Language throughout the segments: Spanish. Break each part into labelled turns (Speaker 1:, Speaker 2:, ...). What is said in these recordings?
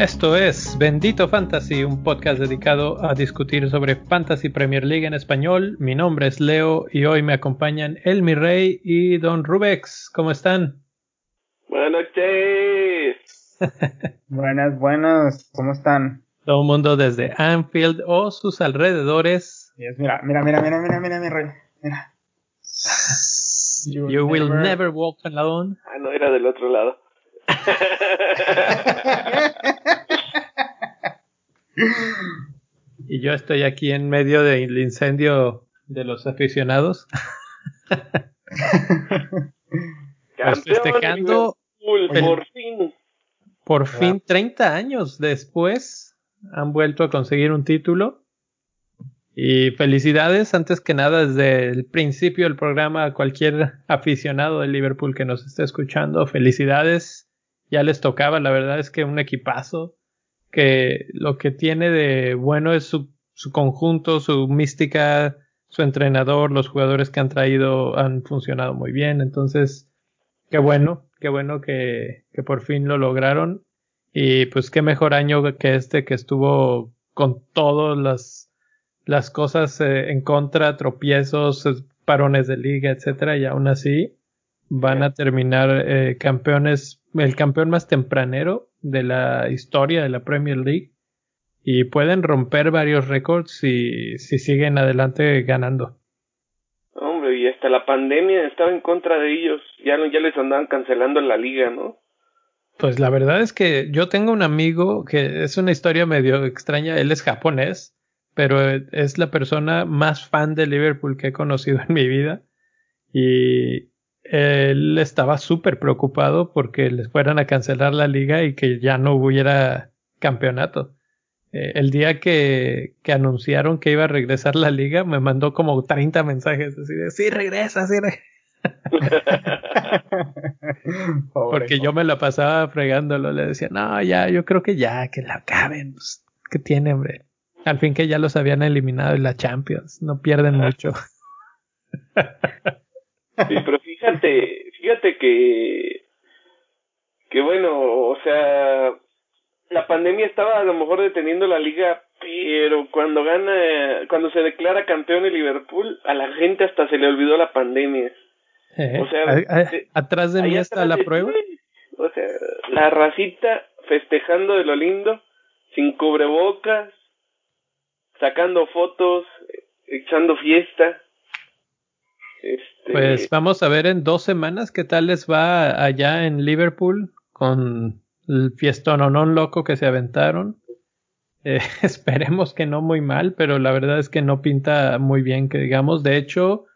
Speaker 1: Esto es Bendito Fantasy, un podcast dedicado a discutir sobre Fantasy Premier League en español. Mi nombre es Leo y hoy me acompañan El Mi Rey y Don Rubex. ¿Cómo están?
Speaker 2: Buenas noches.
Speaker 3: buenas, buenas. ¿Cómo están?
Speaker 1: Todo el mundo desde Anfield o sus alrededores.
Speaker 3: Mira, mira, mira, mira, mira, mira, mi rey. Mira.
Speaker 1: You, will never walk alone.
Speaker 2: Ah, no, era del otro lado.
Speaker 1: y yo estoy aquí en medio del incendio de los aficionados. festejando
Speaker 2: por fin.
Speaker 1: Por fin, 30 años después, han vuelto a conseguir un título. Y felicidades, antes que nada, desde el principio del programa, a cualquier aficionado de Liverpool que nos esté escuchando, felicidades ya les tocaba. La verdad es que un equipazo que lo que tiene de bueno es su, su conjunto, su mística, su entrenador, los jugadores que han traído han funcionado muy bien. Entonces, qué bueno, qué bueno que, que por fin lo lograron. Y pues qué mejor año que este que estuvo con todas las, las cosas eh, en contra, tropiezos, parones de liga, etcétera, y aún así van a terminar eh, campeones el campeón más tempranero de la historia de la Premier League y pueden romper varios récords si, si siguen adelante ganando.
Speaker 2: Hombre, y hasta la pandemia estaba en contra de ellos, ya, ya les andaban cancelando la liga, ¿no?
Speaker 1: Pues la verdad es que yo tengo un amigo que es una historia medio extraña, él es japonés, pero es la persona más fan de Liverpool que he conocido en mi vida y él estaba súper preocupado porque les fueran a cancelar la liga y que ya no hubiera campeonato. Eh, el día que, que, anunciaron que iba a regresar la liga, me mandó como 30 mensajes así de, sí, regresa, sí, regresa. porque yo me la pasaba fregándolo, le decía, no, ya, yo creo que ya, que la acaben, pues, ¿qué tiene, hombre? Al fin que ya los habían eliminado en la Champions, no pierden mucho.
Speaker 2: Sí, pero fíjate, fíjate que, que bueno, o sea, la pandemia estaba a lo mejor deteniendo la liga, pero cuando gana, cuando se declara campeón el Liverpool, a la gente hasta se le olvidó la pandemia.
Speaker 1: o sea, atrás de mí está la prueba.
Speaker 2: o sea, la racita festejando de lo lindo, sin cubrebocas, sacando fotos, echando fiesta.
Speaker 1: Este, pues vamos a ver en dos semanas qué tal les va allá en Liverpool con el no loco que se aventaron. Eh, esperemos que no muy mal, pero la verdad es que no pinta muy bien que digamos. De hecho,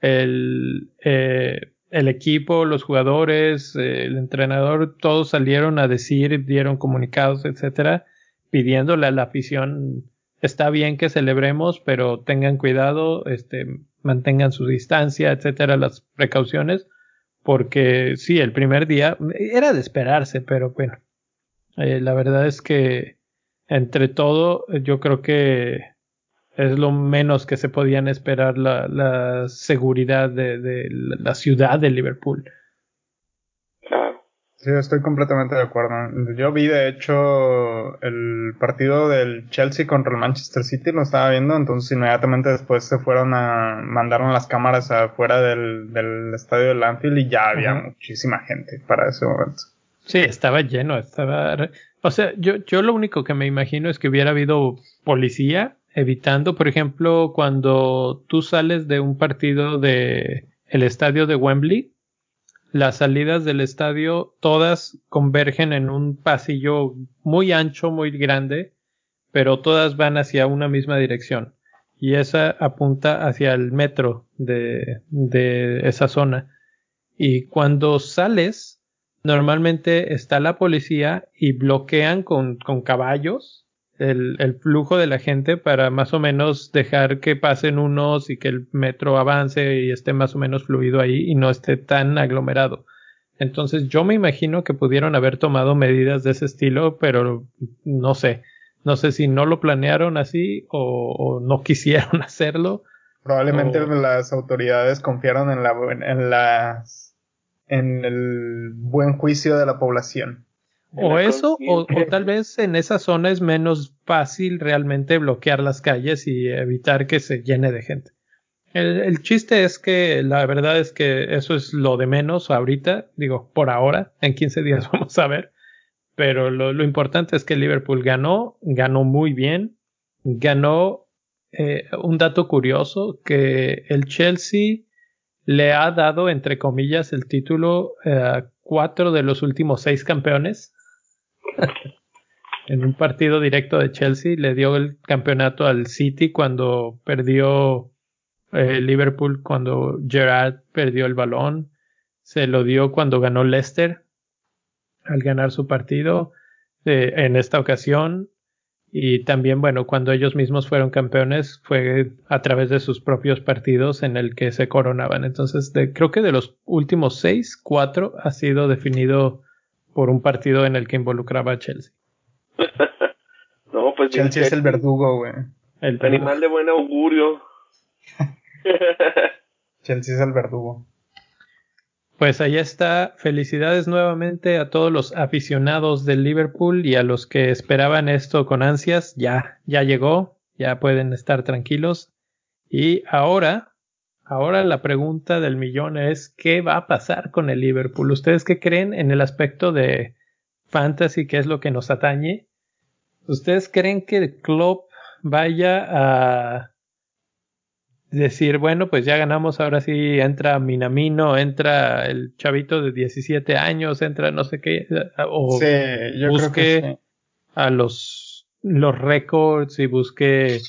Speaker 1: el, eh, el equipo, los jugadores, el entrenador, todos salieron a decir, dieron comunicados, etcétera, pidiéndole a la afición está bien que celebremos, pero tengan cuidado, este, mantengan su distancia, etcétera, las precauciones, porque sí, el primer día era de esperarse, pero bueno, eh, la verdad es que entre todo, yo creo que es lo menos que se podían esperar la, la seguridad de, de la ciudad de Liverpool.
Speaker 3: Sí, estoy completamente de acuerdo. Yo vi, de hecho, el partido del Chelsea contra el Manchester City, lo estaba viendo, entonces inmediatamente después se fueron a, mandaron las cámaras afuera del, del estadio de Anfield y ya había muchísima gente para ese momento.
Speaker 1: Sí, estaba lleno, estaba... O sea, yo, yo lo único que me imagino es que hubiera habido policía evitando, por ejemplo, cuando tú sales de un partido de el estadio de Wembley, las salidas del estadio todas convergen en un pasillo muy ancho, muy grande, pero todas van hacia una misma dirección. Y esa apunta hacia el metro de, de esa zona. Y cuando sales, normalmente está la policía y bloquean con, con caballos el, el, flujo de la gente para más o menos dejar que pasen unos y que el metro avance y esté más o menos fluido ahí y no esté tan aglomerado. Entonces yo me imagino que pudieron haber tomado medidas de ese estilo, pero no sé. No sé si no lo planearon así o, no quisieron hacerlo.
Speaker 3: Probablemente las autoridades confiaron en la, en las en el buen juicio de la población.
Speaker 1: O eso, o, tal vez en esa zona es menos fácil realmente bloquear las calles y evitar que se llene de gente. El, chiste es que la verdad es que eso es lo de menos ahorita, digo, por ahora, en 15 días vamos a ver. Pero lo, lo importante es que Liverpool ganó, ganó muy bien, ganó eh, un dato curioso que el Chelsea le ha dado, entre comillas, el título a eh, cuatro de los últimos seis campeones. en un partido directo de Chelsea le dio el campeonato al City cuando perdió eh, Liverpool, cuando Gerard perdió el balón. Se lo dio cuando ganó Leicester al ganar su partido eh, en esta ocasión. Y también, bueno, cuando ellos mismos fueron campeones fue a través de sus propios partidos en el que se coronaban. Entonces, creo que de los últimos seis, cuatro ha sido definido por un partido en el que involucraba a Chelsea.
Speaker 2: no, pues
Speaker 3: Chelsea es el verdugo, güey.
Speaker 2: El animal de buen augurio.
Speaker 3: Chelsea es el verdugo.
Speaker 1: Pues ahí está. Felicidades nuevamente a todos los aficionados del Liverpool y a los que esperaban esto con ansias. Ya, ya llegó. Ya pueden estar tranquilos. Y ahora, ahora la pregunta del millón es ¿qué va a pasar con el Liverpool? ¿Ustedes qué creen en el aspecto de fantasy, que es lo que nos atañe? ¿Ustedes creen que el club vaya a decir, bueno, pues ya ganamos, ahora sí entra Minamino, entra el chavito de 17 años, entra no sé qué, o busque a los, los récords y busque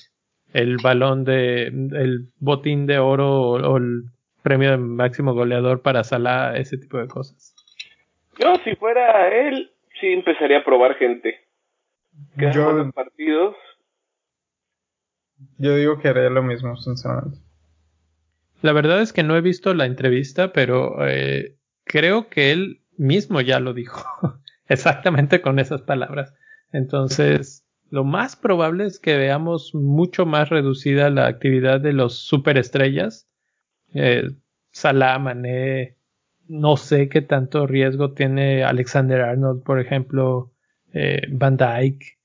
Speaker 1: el balón de, el botín de oro o, el premio de máximo goleador para Salah, ese tipo de cosas.
Speaker 2: Yo, si fuera él, sí empezaría a probar gente. Yo, partidos
Speaker 3: yo digo que haría lo mismo, sinceramente.
Speaker 1: La verdad es que no he visto la entrevista, pero eh, creo que él mismo ya lo dijo. Exactamente con esas palabras. Entonces, lo más probable es que veamos mucho más reducida la actividad de los superestrellas. Eh, Mané, no sé qué tanto riesgo tiene Alexander Arnold, por ejemplo, eh, Van Dyke.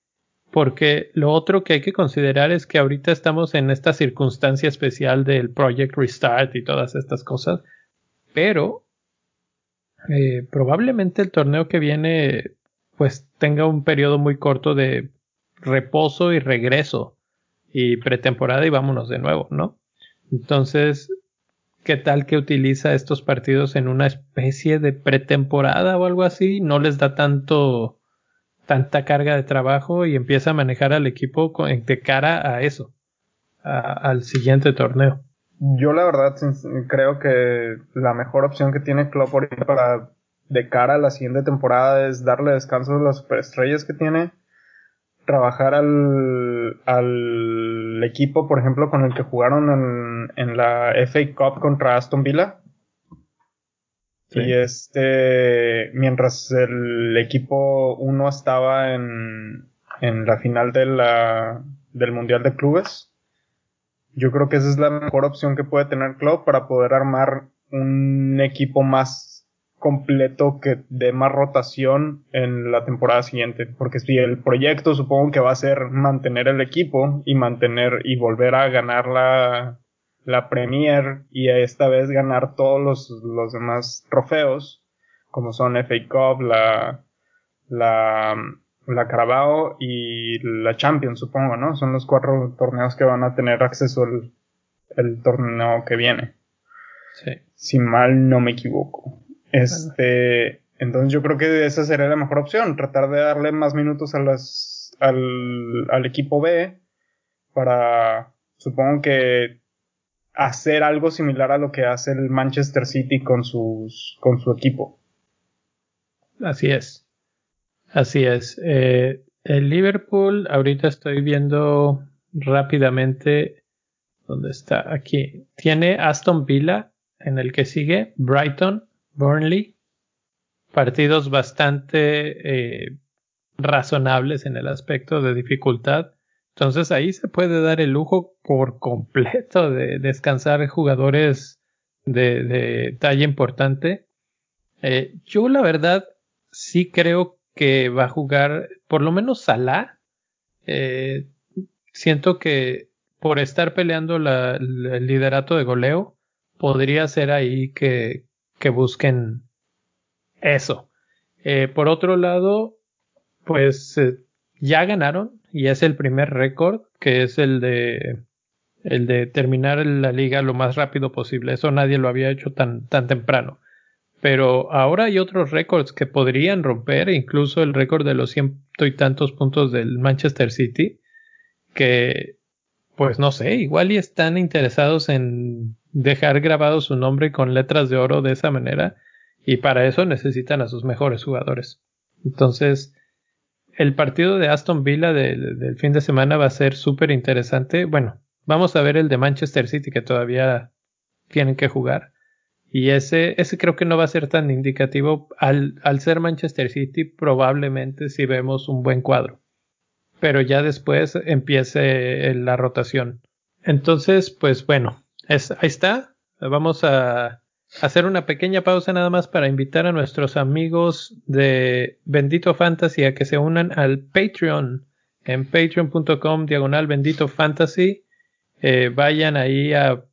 Speaker 1: Porque lo otro que hay que considerar es que ahorita estamos en esta circunstancia especial del Project Restart y todas estas cosas. Pero eh, probablemente el torneo que viene pues tenga un periodo muy corto de reposo y regreso y pretemporada y vámonos de nuevo, ¿no? Entonces, ¿qué tal que utiliza estos partidos en una especie de pretemporada o algo así? No les da tanto tanta carga de trabajo y empieza a manejar al equipo de cara a eso, al siguiente torneo.
Speaker 3: Yo la verdad creo que la mejor opción que tiene Klopp para de cara a la siguiente temporada es darle descanso a las superestrellas que tiene, trabajar al, al equipo, por ejemplo, con el que jugaron en, en la FA Cup contra Aston Villa, y este, mientras el equipo 1 estaba en, en la final de la, del Mundial de Clubes, yo creo que esa es la mejor opción que puede tener Club para poder armar un equipo más completo que dé más rotación en la temporada siguiente. Porque si el proyecto supongo que va a ser mantener el equipo y mantener y volver a ganar la, la Premier y esta vez ganar todos los, los demás trofeos, como son FA Cup, la, la, la Carabao y la Champions, supongo, ¿no? Son los cuatro torneos que van a tener acceso el, el torneo que viene. Sí. Si mal no me equivoco. Este, entonces yo creo que esa sería la mejor opción, tratar de darle más minutos a las, al, al equipo B para, supongo que hacer algo similar a lo que hace el Manchester City con sus con su equipo.
Speaker 1: Así es. Así es. Eh, el Liverpool, ahorita estoy viendo rápidamente dónde está. Aquí. Tiene Aston Villa, en el que sigue Brighton, Burnley. Partidos bastante eh, razonables en el aspecto de dificultad. Entonces ahí se puede dar el lujo por completo de descansar jugadores de, de talla importante. Eh, yo la verdad sí creo que va a jugar por lo menos Salah. Eh, siento que por estar peleando el liderato de goleo, podría ser ahí que, que busquen eso. Eh, por otro lado, pues eh, ya ganaron y es el primer récord, que es el de el de terminar la liga lo más rápido posible. Eso nadie lo había hecho tan, tan temprano. Pero ahora hay otros récords que podrían romper, incluso el récord de los ciento y tantos puntos del Manchester City, que pues no sé, igual y están interesados en dejar grabado su nombre con letras de oro de esa manera y para eso necesitan a sus mejores jugadores. Entonces, el partido de Aston Villa del fin de semana va a ser súper interesante. Bueno, vamos a ver el de Manchester City que todavía tienen que jugar. Y ese, ese creo que no va a ser tan indicativo. Al, al ser Manchester City, probablemente si vemos un buen cuadro. Pero ya después empiece la rotación. Entonces, pues bueno, ahí está. Vamos a hacer una pequeña pausa nada más para invitar a nuestros amigos de Bendito Fantasy a que se unan al Patreon en patreon.com diagonal Bendito Fantasy. Eh, vayan ahí a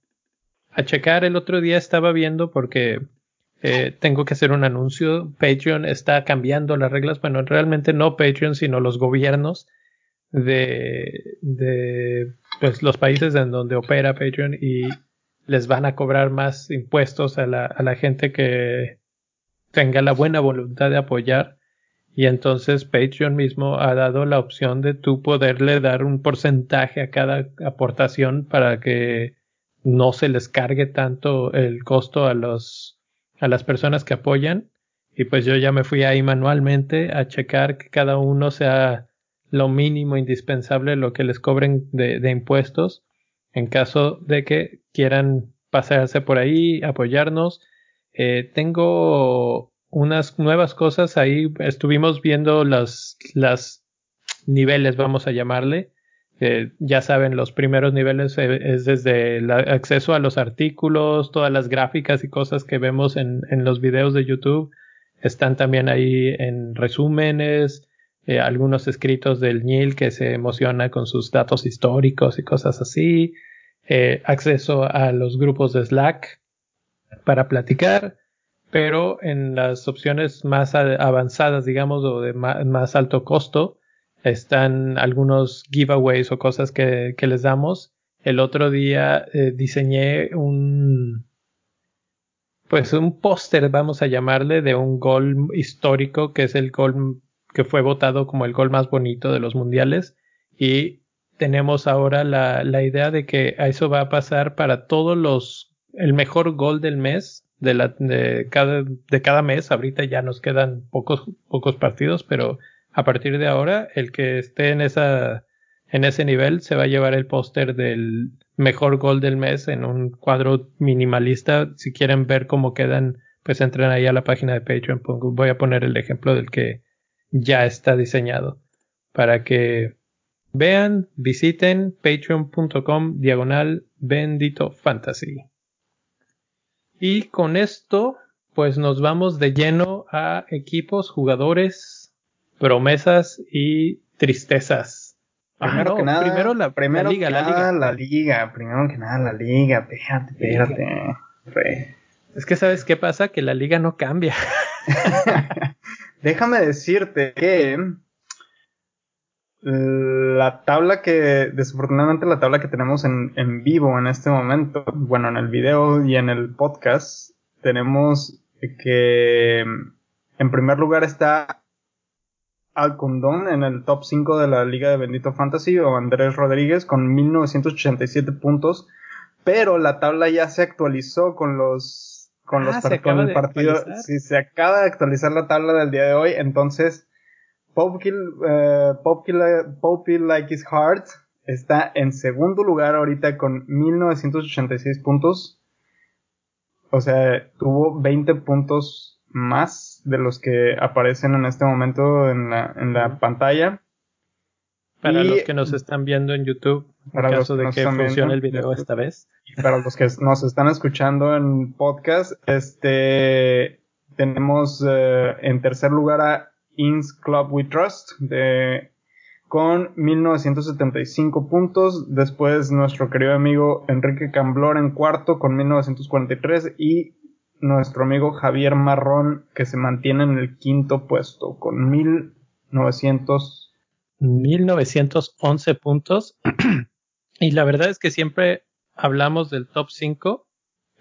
Speaker 1: a checar. El otro día estaba viendo porque eh, tengo que hacer un anuncio. Patreon está cambiando las reglas. Bueno, realmente no Patreon, sino los gobiernos de, de pues, los países en donde opera Patreon y les van a cobrar más impuestos a la, a la gente que tenga la buena voluntad de apoyar. Y entonces Patreon mismo ha dado la opción de tú poderle dar un porcentaje a cada aportación para que no se les cargue tanto el costo a los a las personas que apoyan y pues yo ya me fui ahí manualmente a checar que cada uno sea lo mínimo indispensable lo que les cobren de, de impuestos en caso de que quieran pasarse por ahí apoyarnos. Eh, tengo unas nuevas cosas. Ahí estuvimos viendo las las niveles vamos a llamarle. Ya saben, los primeros niveles eh, es desde el acceso a los artículos, todas las gráficas y cosas que vemos en, en los videos de YouTube. Están también ahí en resúmenes, eh, algunos escritos del NIL que se emociona con sus datos históricos y cosas así. Eh, acceso a los grupos de Slack para platicar, pero en las opciones más avanzadas, digamos, o de más alto costo, están algunos giveaways o cosas que, les damos. El otro día eh, diseñé un, pues un póster, vamos a llamarle, de un gol histórico que es el gol que fue votado como el gol más bonito de los mundiales. Y tenemos ahora la, la idea de que eso va a pasar para todos los, el mejor gol del mes de, la, de, cada, de cada mes. Ahorita ya nos quedan pocos, pocos partidos, pero a partir de ahora, el que esté en esa, en ese nivel se va a llevar el póster del mejor gol del mes en un cuadro minimalista. Si quieren ver cómo quedan, pues entren ahí a la página de Patreon. Voy a poner el ejemplo del que ya está diseñado para que vean, visiten patreon.com diagonal bendito fantasy. Y con esto, pues nos vamos de lleno a equipos, jugadores, promesas y tristezas.
Speaker 3: Ah, primero que nada, primero la, primero liga, la liga. La liga, primero que nada la liga, espérate, espérate.
Speaker 1: Es que sabes qué pasa, que la liga no cambia.
Speaker 3: Déjame decirte que la tabla que, desafortunadamente la tabla que tenemos en, vivo en este momento, bueno, en el video y en el podcast, tenemos que en primer lugar está Alcondón en el top 5 de la Liga de Bendito Fantasy o Andrés Rodríguez con 1987 puntos, pero la tabla ya se actualizó con los con los ah, con el partido, sí, se acaba de actualizar la tabla del día de hoy, entonces Poppy uh, Like His Heart está en segundo lugar ahorita con 1986 puntos. O sea, tuvo 20 puntos más de los que aparecen en este momento en la, en la pantalla.
Speaker 1: Para los que nos están viendo en YouTube, para en caso de que funcione el video esta vez.
Speaker 3: Y para los que nos están escuchando en podcast, este tenemos eh, en tercer lugar a Inns Club We Trust de con 1975 puntos. Después nuestro querido amigo Enrique Camblor en cuarto con 1943 y nuestro amigo Javier Marrón que se mantiene en el quinto puesto con 1900
Speaker 1: 1911 puntos. y la verdad es que siempre hablamos del top 5,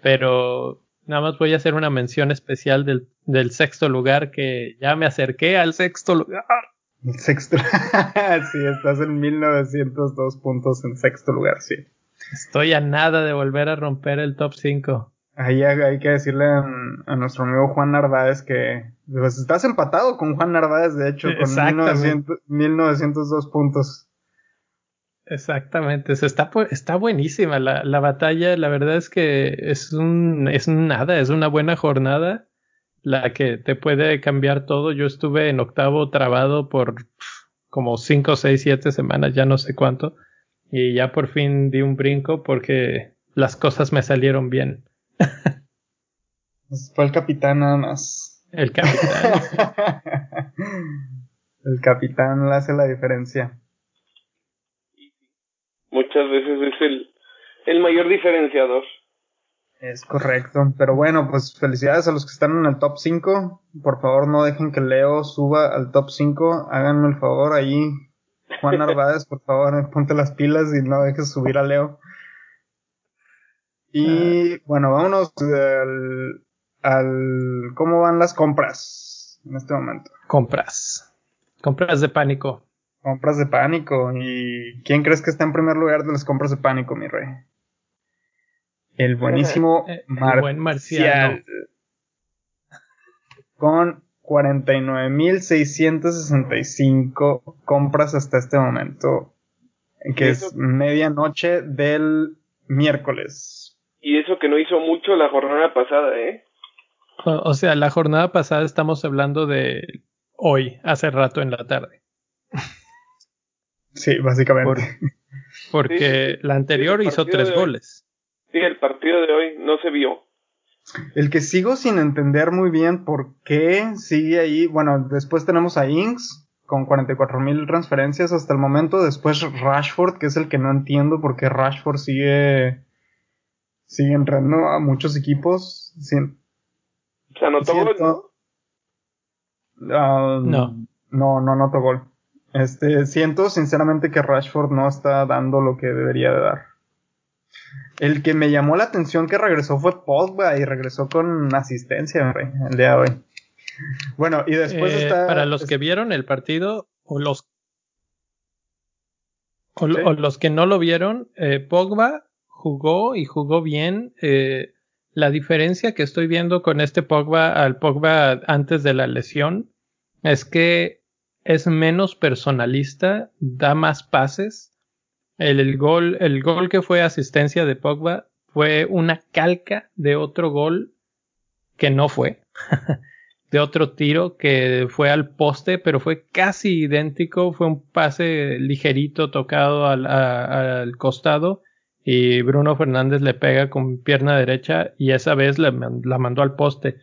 Speaker 1: pero nada más voy a hacer una mención especial del, del sexto lugar que ya me acerqué al sexto lugar.
Speaker 3: El sexto. sí, estás en 1902 puntos en sexto lugar, sí.
Speaker 1: Estoy a nada de volver a romper el top 5.
Speaker 3: Ahí hay que decirle a, nuestro amigo Juan Narváez que pues, estás empatado con Juan Narváez, de hecho, con 1902 puntos.
Speaker 1: Exactamente, está, está buenísima la, la, batalla, la verdad es que es un, es nada, es una buena jornada la que te puede cambiar todo. Yo estuve en octavo trabado por como 5, 6, 7 semanas, ya no sé cuánto, y ya por fin di un brinco porque las cosas me salieron bien.
Speaker 3: Fue el capitán nada más.
Speaker 1: El capitán.
Speaker 3: el capitán le hace la diferencia.
Speaker 2: Muchas veces es el, el mayor diferenciador.
Speaker 3: Es correcto, pero bueno, pues felicidades a los que están en el top 5. Por favor, no dejen que Leo suba al top 5. Háganme el favor ahí. Juan Narváez, por favor, ponte las pilas y no dejes subir a Leo. Y ah. bueno, vámonos al, al cómo van las compras en este momento.
Speaker 1: Compras. Compras de pánico.
Speaker 3: Compras de pánico. ¿Y quién crees que está en primer lugar de las compras de pánico, mi rey? El buenísimo el buen Marcial. Con 49.665 compras hasta este momento. Que es medianoche del miércoles.
Speaker 2: Y eso que no hizo mucho la jornada pasada, ¿eh?
Speaker 1: O, sea, la jornada pasada estamos hablando de hoy, hace rato en la tarde.
Speaker 3: Sí, básicamente.
Speaker 1: porque la anterior hizo tres goles.
Speaker 2: Sí, el partido de hoy no se vio.
Speaker 3: El que sigo sin entender muy bien por qué sigue ahí. Bueno, después tenemos a Inks con 44 mil transferencias hasta el momento. Después Rashford, que es el que no entiendo por qué Rashford sigue sigue entrando a muchos equipos. Sin,
Speaker 2: ¿Se anotó gol, ¿no?
Speaker 3: no. No, no anotó gol. Este, siento sinceramente que Rashford no está dando lo que debería de dar. El que me llamó la atención que regresó fue Pogba y regresó con asistencia el día de hoy. Bueno, y después
Speaker 1: eh,
Speaker 3: está.
Speaker 1: Para los que vieron el partido, o los. O, los que no lo vieron, eh, Pogba jugó y jugó bien. Eh, la diferencia que estoy viendo con este Pogba al Pogba antes de la lesión es que es menos personalista, da más pases. El, gol, el gol que fue asistencia de Pogba fue una calca de otro gol que no fue. de otro tiro que fue al poste, pero fue casi idéntico. Fue un pase ligerito tocado al, al costado y Bruno Fernández le pega con pierna derecha y esa vez la, mandó al poste.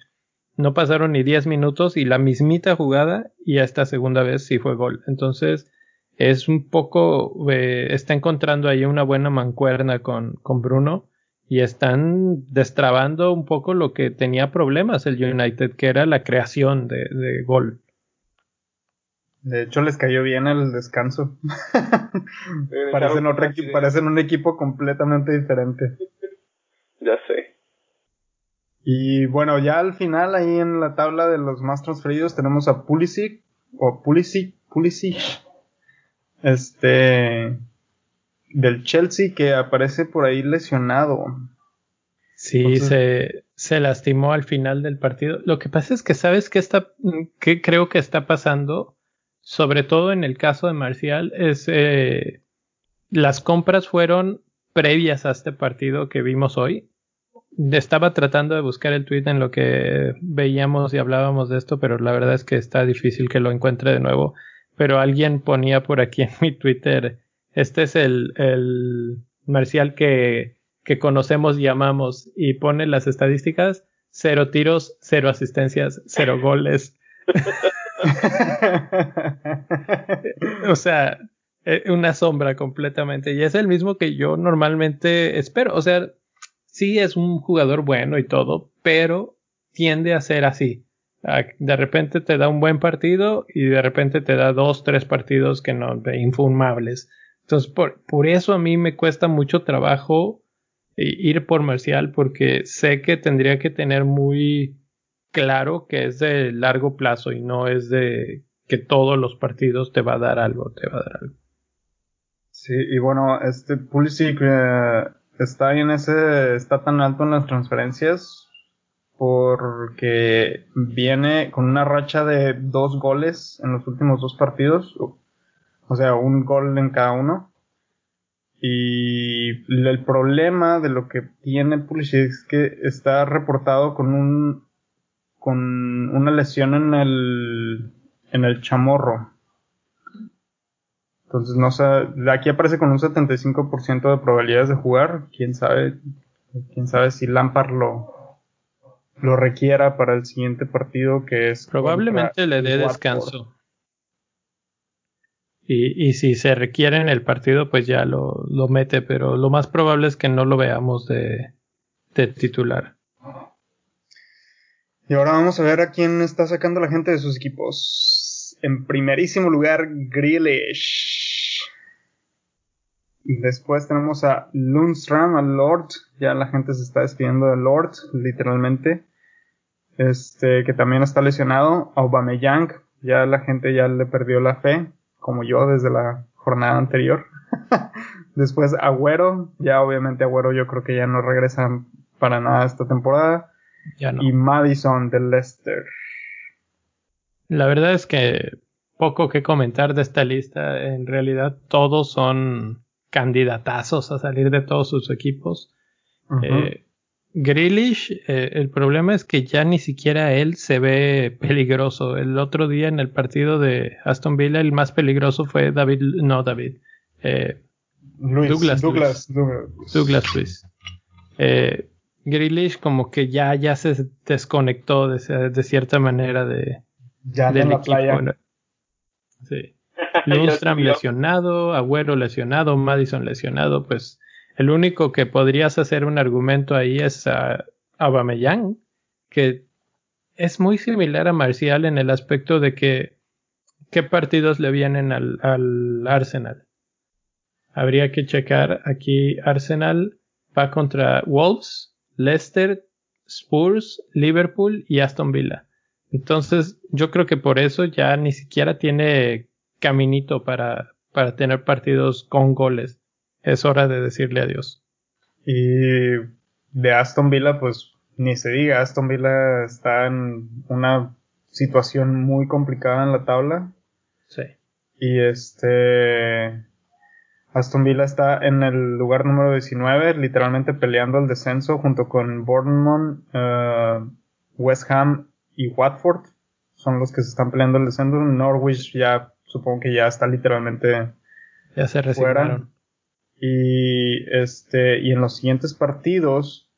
Speaker 1: No pasaron ni 10 minutos y la mismita jugada y esta segunda vez sí fue gol. Entonces es un poco, eh, está encontrando ahí una buena mancuerna con, con Bruno y están destrabando un poco lo que tenía problemas el United, que era la creación de, de gol.
Speaker 3: De hecho, les cayó bien el descanso. parecen, otro parecen un equipo completamente diferente. Y bueno, ya al final, ahí en la tabla de los más transferidos, tenemos a Pulisic, o Pulisic, Pulisic, este, del Chelsea, que aparece por ahí lesionado.
Speaker 1: Sí, se, se lastimó al final del partido. Lo que pasa es que, ¿sabes qué está, qué creo que está pasando? sobre todo en el caso de Marcial, es eh, las compras fueron previas a este partido que vimos hoy. Estaba tratando de buscar el tweet en lo que veíamos y hablábamos de esto, pero la verdad es que está difícil que lo encuentre de nuevo. Pero alguien ponía por aquí en mi Twitter, este es el, el marcial que, que conocemos y amamos y pone las estadísticas, cero tiros, cero asistencias, cero goles. o sea, eh, una sombra completamente. Y es el mismo que yo normalmente espero. O sea, sí es un jugador bueno y todo, pero tiende a ser así. De repente te da un buen partido y de repente te da dos, tres partidos que no, infumables. Entonces, por, por eso a mí me cuesta mucho trabajo eh, ir por Marcial porque sé que tendría que tener muy claro que es de largo plazo y no es de que todos los partidos te va a dar algo, te va a dar algo.
Speaker 3: Sí, y bueno, este Pulisic eh, está en ese, está tan alto en las transferencias porque viene con una racha de dos goles en los últimos dos partidos, o sea, un gol en cada uno. Y el problema de lo que tiene Pulisic es que está reportado con un con una lesión en el en el chamorro. Entonces no sé, aquí aparece con un 75% de probabilidades de jugar, quién sabe quién sabe si Lampard lo lo requiera para el siguiente partido que es
Speaker 1: probablemente le dé descanso. Y, y, si se requiere en el partido, pues ya lo, lo, mete, pero lo más probable es que no lo veamos de, de, titular.
Speaker 3: Y ahora vamos a ver a quién está sacando la gente de sus equipos. En primerísimo lugar, Grealish. Después tenemos a Lundstrom, a Lord. Ya la gente se está despidiendo de Lord, literalmente. Este, que también está lesionado. A Aubameyang. Ya la gente ya le perdió la fe como yo desde la jornada anterior. Después Agüero, ya obviamente Agüero yo creo que ya no regresa para nada esta temporada. Y Madison de Leicester.
Speaker 1: La verdad es que poco que comentar de esta lista. En realidad todos son candidatazos a salir de todos sus equipos. Grealish, eh, el problema es que ya ni siquiera él se ve peligroso. El otro día en el partido de Aston Villa, el más peligroso fue David, no David, eh, Douglas, Douglas, Douglas, Luis. Eh, Grealish como que ya, ya se desconectó de, de cierta manera de,
Speaker 3: ya del la Playa.
Speaker 1: Sí. Lundstrom lesionado, Agüero lesionado, Madison lesionado, pues el único que podrías hacer un argumento ahí es a Aubameyang, que es muy similar a Marcial en el aspecto de que qué partidos le vienen al, al Arsenal. Habría que checar aquí Arsenal va contra Wolves, Leicester, Spurs, Liverpool y Aston Villa. Entonces yo creo que por eso ya ni siquiera tiene caminito para, para tener partidos con goles es hora de decirle adiós.
Speaker 3: Y de Aston Villa, pues ni se diga, Aston Villa está en una situación muy complicada en la tabla.
Speaker 1: Sí.
Speaker 3: Y este Aston Villa está en el lugar número 19, literalmente peleando el descenso junto con Bournemouth, uh, West Ham y Watford. Son los que se están peleando el descenso. Norwich ya supongo que ya está literalmente
Speaker 1: ya se resignaron.
Speaker 3: Y este, y en los siguientes partidos,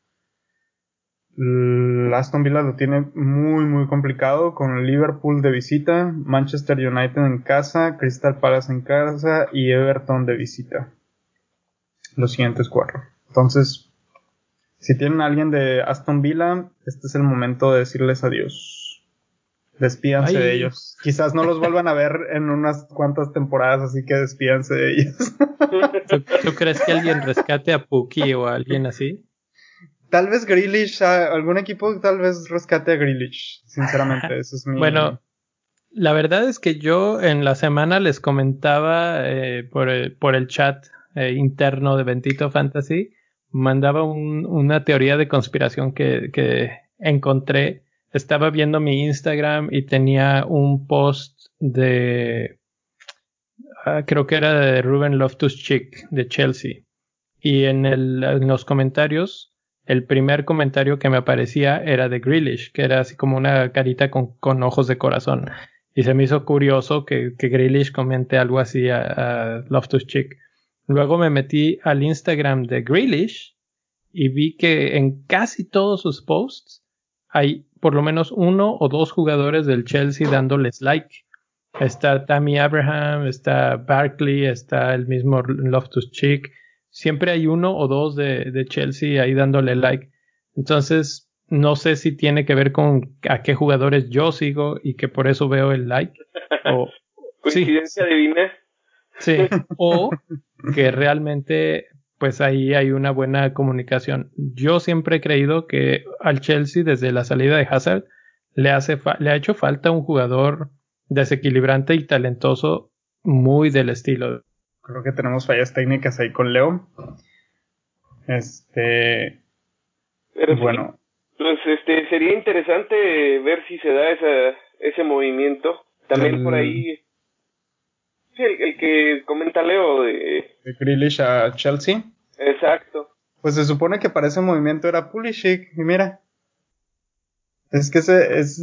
Speaker 3: Aston Villa lo tiene muy muy complicado con Liverpool de visita, Manchester United en casa, Crystal Palace en casa y Everton de visita. Los siguientes cuatro. Entonces, si tienen a alguien de Aston Villa, este es el momento de decirles adiós. Despídanse de ellos. Quizás no los vuelvan a ver en unas cuantas temporadas, así que despídanse de ellos.
Speaker 1: ¿Tú, crees que alguien rescate a Puki o a alguien así?
Speaker 3: Tal vez Grealish, algún equipo tal vez rescate a Grealish, sinceramente, eso es mi...
Speaker 1: Bueno, la verdad es que yo en la semana les comentaba eh, por, el, por, el, chat eh, interno de Bentito Fantasy, mandaba una teoría de conspiración que, encontré estaba viendo mi Instagram y tenía un post de ah, creo que era de Ruben Loftus Chick de Chelsea y en, el, en los comentarios el primer comentario que me aparecía era de Grealish, que era así como una carita con, con ojos de corazón. Y se me hizo curioso que, que Grealish comente algo así a, a Loftus Chick. Luego me metí al Instagram de Grealish y vi que en casi todos sus posts hay por lo menos uno o dos jugadores del Chelsea dándoles like. Está Tammy Abraham, está Barkley, está el mismo Loftus Chick siempre hay uno o dos de, de, Chelsea ahí dándole like. Entonces, no sé si tiene que ver con a qué jugadores yo sigo y que por eso veo el like. O,
Speaker 2: ¿Coincidencia
Speaker 1: sí,
Speaker 2: divina?
Speaker 1: Sí, o que realmente pues ahí hay una buena comunicación. Yo siempre he creído que al Chelsea desde la salida de Hazard le, hace le ha hecho falta un jugador desequilibrante y talentoso muy del estilo
Speaker 3: Creo que tenemos fallas técnicas ahí con Leo. Este.
Speaker 2: Pero
Speaker 3: bueno.
Speaker 2: Pues este sería interesante ver si se da esa, ese movimiento. También
Speaker 3: El-
Speaker 2: por ahí. Sí, el, el que comenta Leo de.
Speaker 3: De Grealish a Chelsea.
Speaker 2: Exacto.
Speaker 3: Pues se supone que para ese movimiento era Pulisic. Y mira. Es que ese es.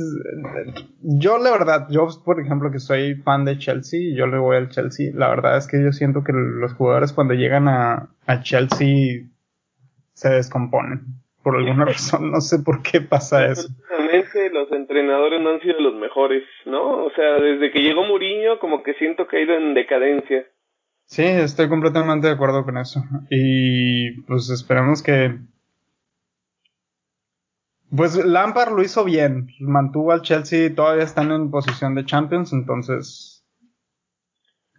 Speaker 3: Yo, la verdad, yo, por ejemplo, que soy fan de Chelsea, y yo le voy al Chelsea. La verdad es que yo siento que los jugadores cuando llegan a, a Chelsea se descomponen. Por alguna razón, no sé por qué pasa eso.
Speaker 2: Últimamente los entrenadores no han sido los mejores, ¿no? O sea, desde que llegó Mourinho, como que siento que ha ido en decadencia.
Speaker 3: Sí, estoy completamente de acuerdo con eso. Y pues esperemos que. Pues Lampard lo hizo bien. Mantuvo al Chelsea, todavía están en posición de Champions, entonces.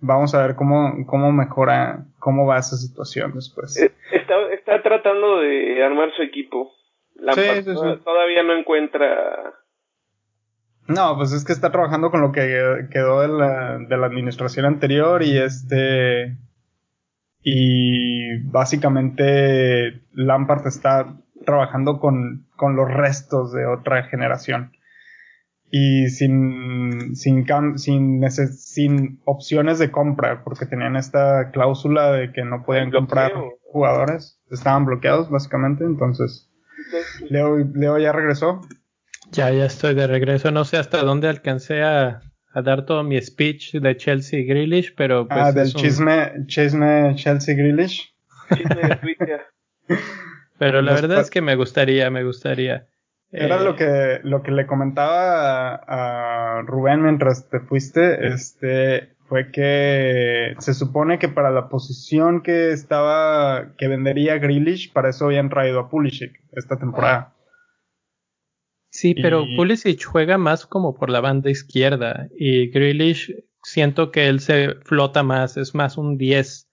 Speaker 3: Vamos a ver cómo, cómo mejora, cómo va esa situación después.
Speaker 2: Eh, Está, está tratando de armar su equipo. Lampard
Speaker 3: Sí, sí, sí.
Speaker 2: to- todavía no encuentra.
Speaker 3: No, pues es que está trabajando con lo que quedó de la, de la administración anterior y este. Y básicamente Lampard está trabajando con, con los restos de otra generación. Y sin, sin, cam- sin, sin opciones de compra, porque tenían esta cláusula de que no podían comprar jugadores. Estaban bloqueados, básicamente. Entonces, Leo, Leo ya regresó.
Speaker 1: Ya, ya estoy de regreso. No sé hasta dónde alcancé a, a dar todo mi speech de Chelsea Grealish, pero pues
Speaker 3: ah, del
Speaker 1: un-
Speaker 3: chisme, chisme Chelsea Grealish.
Speaker 2: Chisme de Twitter.
Speaker 1: Pero la verdad es que me gustaría, me gustaría.
Speaker 3: Era
Speaker 1: Eh,
Speaker 3: lo que, lo que le comentaba a, a Rubén mientras te fuiste, este, fue que se supone que para la posición que estaba, que vendería Grealish, para eso habían traído a Pulisic esta temporada.
Speaker 1: Sí, pero
Speaker 3: y-
Speaker 1: Pulisic juega más como por la banda izquierda y Grealish siento que él se flota más, es más un 10.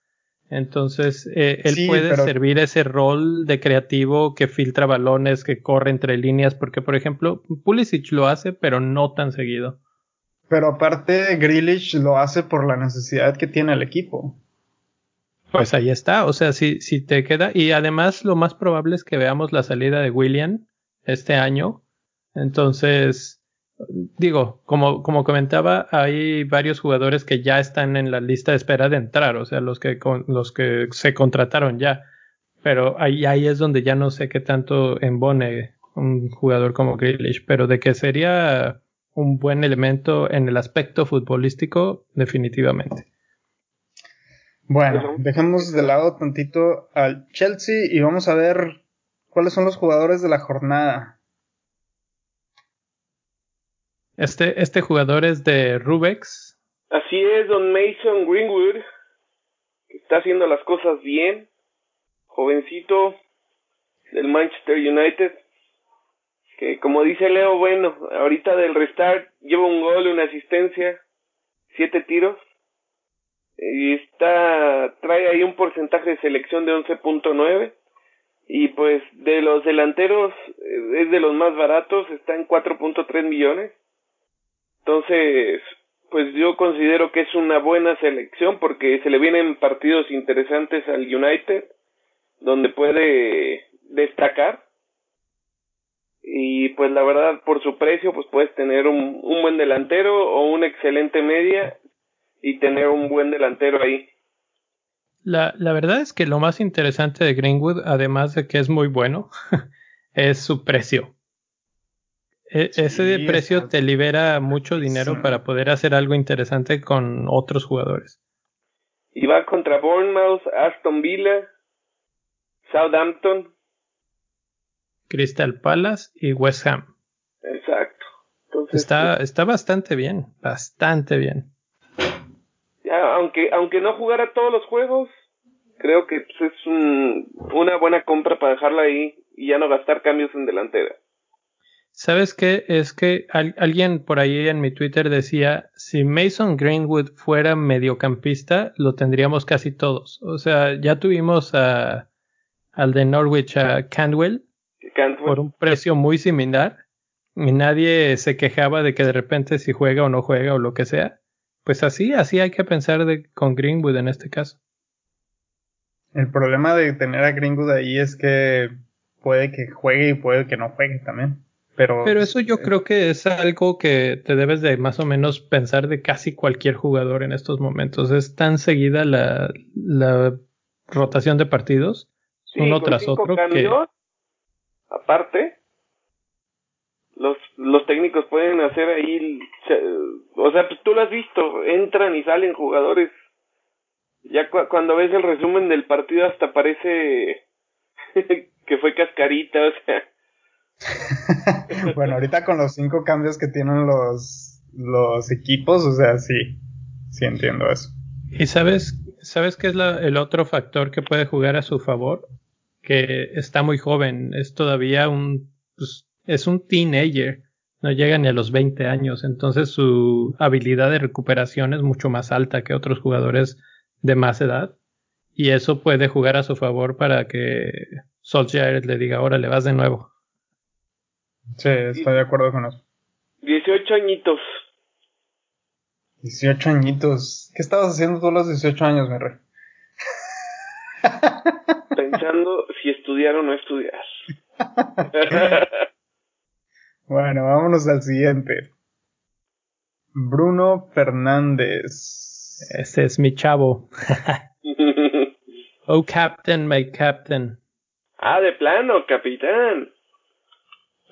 Speaker 1: Entonces, eh, él
Speaker 3: Sí,
Speaker 1: puede
Speaker 3: pero-
Speaker 1: servir ese rol de creativo que filtra balones, que corre entre líneas, porque por ejemplo, Pulisic lo hace, pero no tan seguido.
Speaker 3: Pero aparte, Grealish lo hace por la necesidad que tiene el equipo.
Speaker 1: Pues ahí está, o sea, si, si te queda, y además lo más probable es que veamos la salida de William este año. Entonces, digo, como, como comentaba, hay varios jugadores que ya están en la lista de espera de entrar, o sea, los que, con- los que se contrataron ya. Pero ahí, ahí es donde ya no sé qué tanto embone un jugador como Grealish, pero de que sería un buen elemento en el aspecto futbolístico, definitivamente.
Speaker 3: Bueno, dejemos de lado tantito al Chelsea y vamos a ver cuáles son los jugadores de la jornada.
Speaker 1: Este, este jugador es de Rubex.
Speaker 2: Así es, don Mason Greenwood, que está haciendo las cosas bien, jovencito del Manchester United, que como dice Leo, bueno, ahorita del restart lleva un gol, una asistencia, siete tiros, y está, trae ahí un porcentaje de selección de 11.9, y pues de los delanteros eh, es de los más baratos, está en 4.3 millones. Entonces, pues yo considero que es una buena selección porque se le vienen partidos interesantes al United donde puede destacar y pues la verdad por su precio pues puedes tener un, un buen delantero o una excelente media y tener un buen delantero ahí.
Speaker 1: La, la verdad es que lo más interesante de Greenwood, además de que es muy bueno, es su precio. E, ese precio te libera mucho dinero para poder hacer algo interesante con otros jugadores.
Speaker 2: Y va contra Bournemouth, Aston Villa, Southampton,
Speaker 1: Crystal Palace y West Ham.
Speaker 2: Exacto.
Speaker 1: está, pues, está bastante bien, bastante bien.
Speaker 2: Ya, aunque, aunque no jugara todos los juegos, creo que pues, es un, una buena compra para dejarla ahí y ya no gastar cambios en delantera.
Speaker 1: ¿Sabes qué? Es que alguien por ahí en mi Twitter decía, si Mason Greenwood fuera mediocampista, lo tendríamos casi todos. O sea, ya tuvimos a, al de Norwich, a Cantwell, por un precio muy similar, y nadie se quejaba de que de repente si juega o no juega o lo que sea. Pues así, así hay que pensar de, con Greenwood en este caso.
Speaker 3: El problema de tener a Greenwood ahí es que puede que juegue y puede que no juegue también. Pero,
Speaker 1: Pero eso yo creo que es algo que te debes de más o menos pensar de casi cualquier jugador en estos momentos. Es tan seguida la, la rotación de partidos, uno tras otro.
Speaker 2: Cambios, Aparte, los, los técnicos pueden hacer ahí, o sea, pues tú lo has visto, entran y salen jugadores. Ya cuando ves el resumen del partido hasta parece que fue cascarita, o sea
Speaker 3: bueno, ahorita con los cinco cambios que tienen los, los equipos, o sea, sí, sí entiendo eso.
Speaker 1: ¿Y sabes, sabes qué es el otro factor que puede jugar a su favor? Que está muy joven, es todavía un, pues, es un teenager, no llega ni a los 20 años, entonces su habilidad de recuperación es mucho más alta que otros jugadores de más edad. Y eso puede jugar a su favor para que Solskjaer le diga, ahora le vas de nuevo.
Speaker 3: Sí, estoy de acuerdo con eso.
Speaker 2: 18 añitos.
Speaker 3: 18 añitos. ¿Qué estabas haciendo tú a los 18 años, mi rey?
Speaker 2: Pensando si estudiar o no estudiar.
Speaker 3: bueno, vámonos al siguiente. Bruno Fernández.
Speaker 1: Ese es mi chavo. oh, Captain, my Captain.
Speaker 2: Ah, de plano, capitán.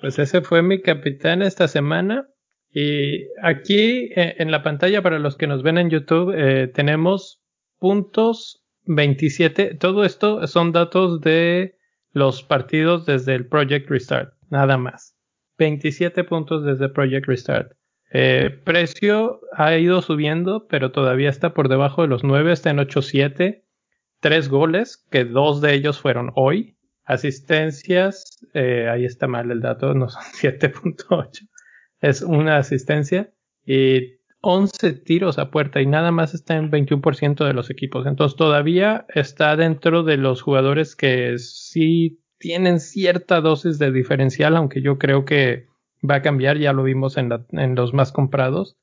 Speaker 1: Pues ese fue mi capitán esta semana. Y aquí eh, en la pantalla, para los que nos ven en YouTube, eh, tenemos puntos 27. Todo esto son datos de los partidos desde el Project Restart, nada más. 27 puntos desde Project Restart. Eh, precio ha ido subiendo, pero todavía está por debajo de los 9, está en 8.7. Tres goles, que dos de ellos fueron hoy. Asistencias, eh, ahí está mal el dato, no son 7.8, es una asistencia y 11 tiros a puerta y nada más está en 21% de los equipos. Entonces todavía está dentro de los jugadores que sí tienen cierta dosis de diferencial, aunque yo creo que va a cambiar, ya lo vimos en, los más comprados.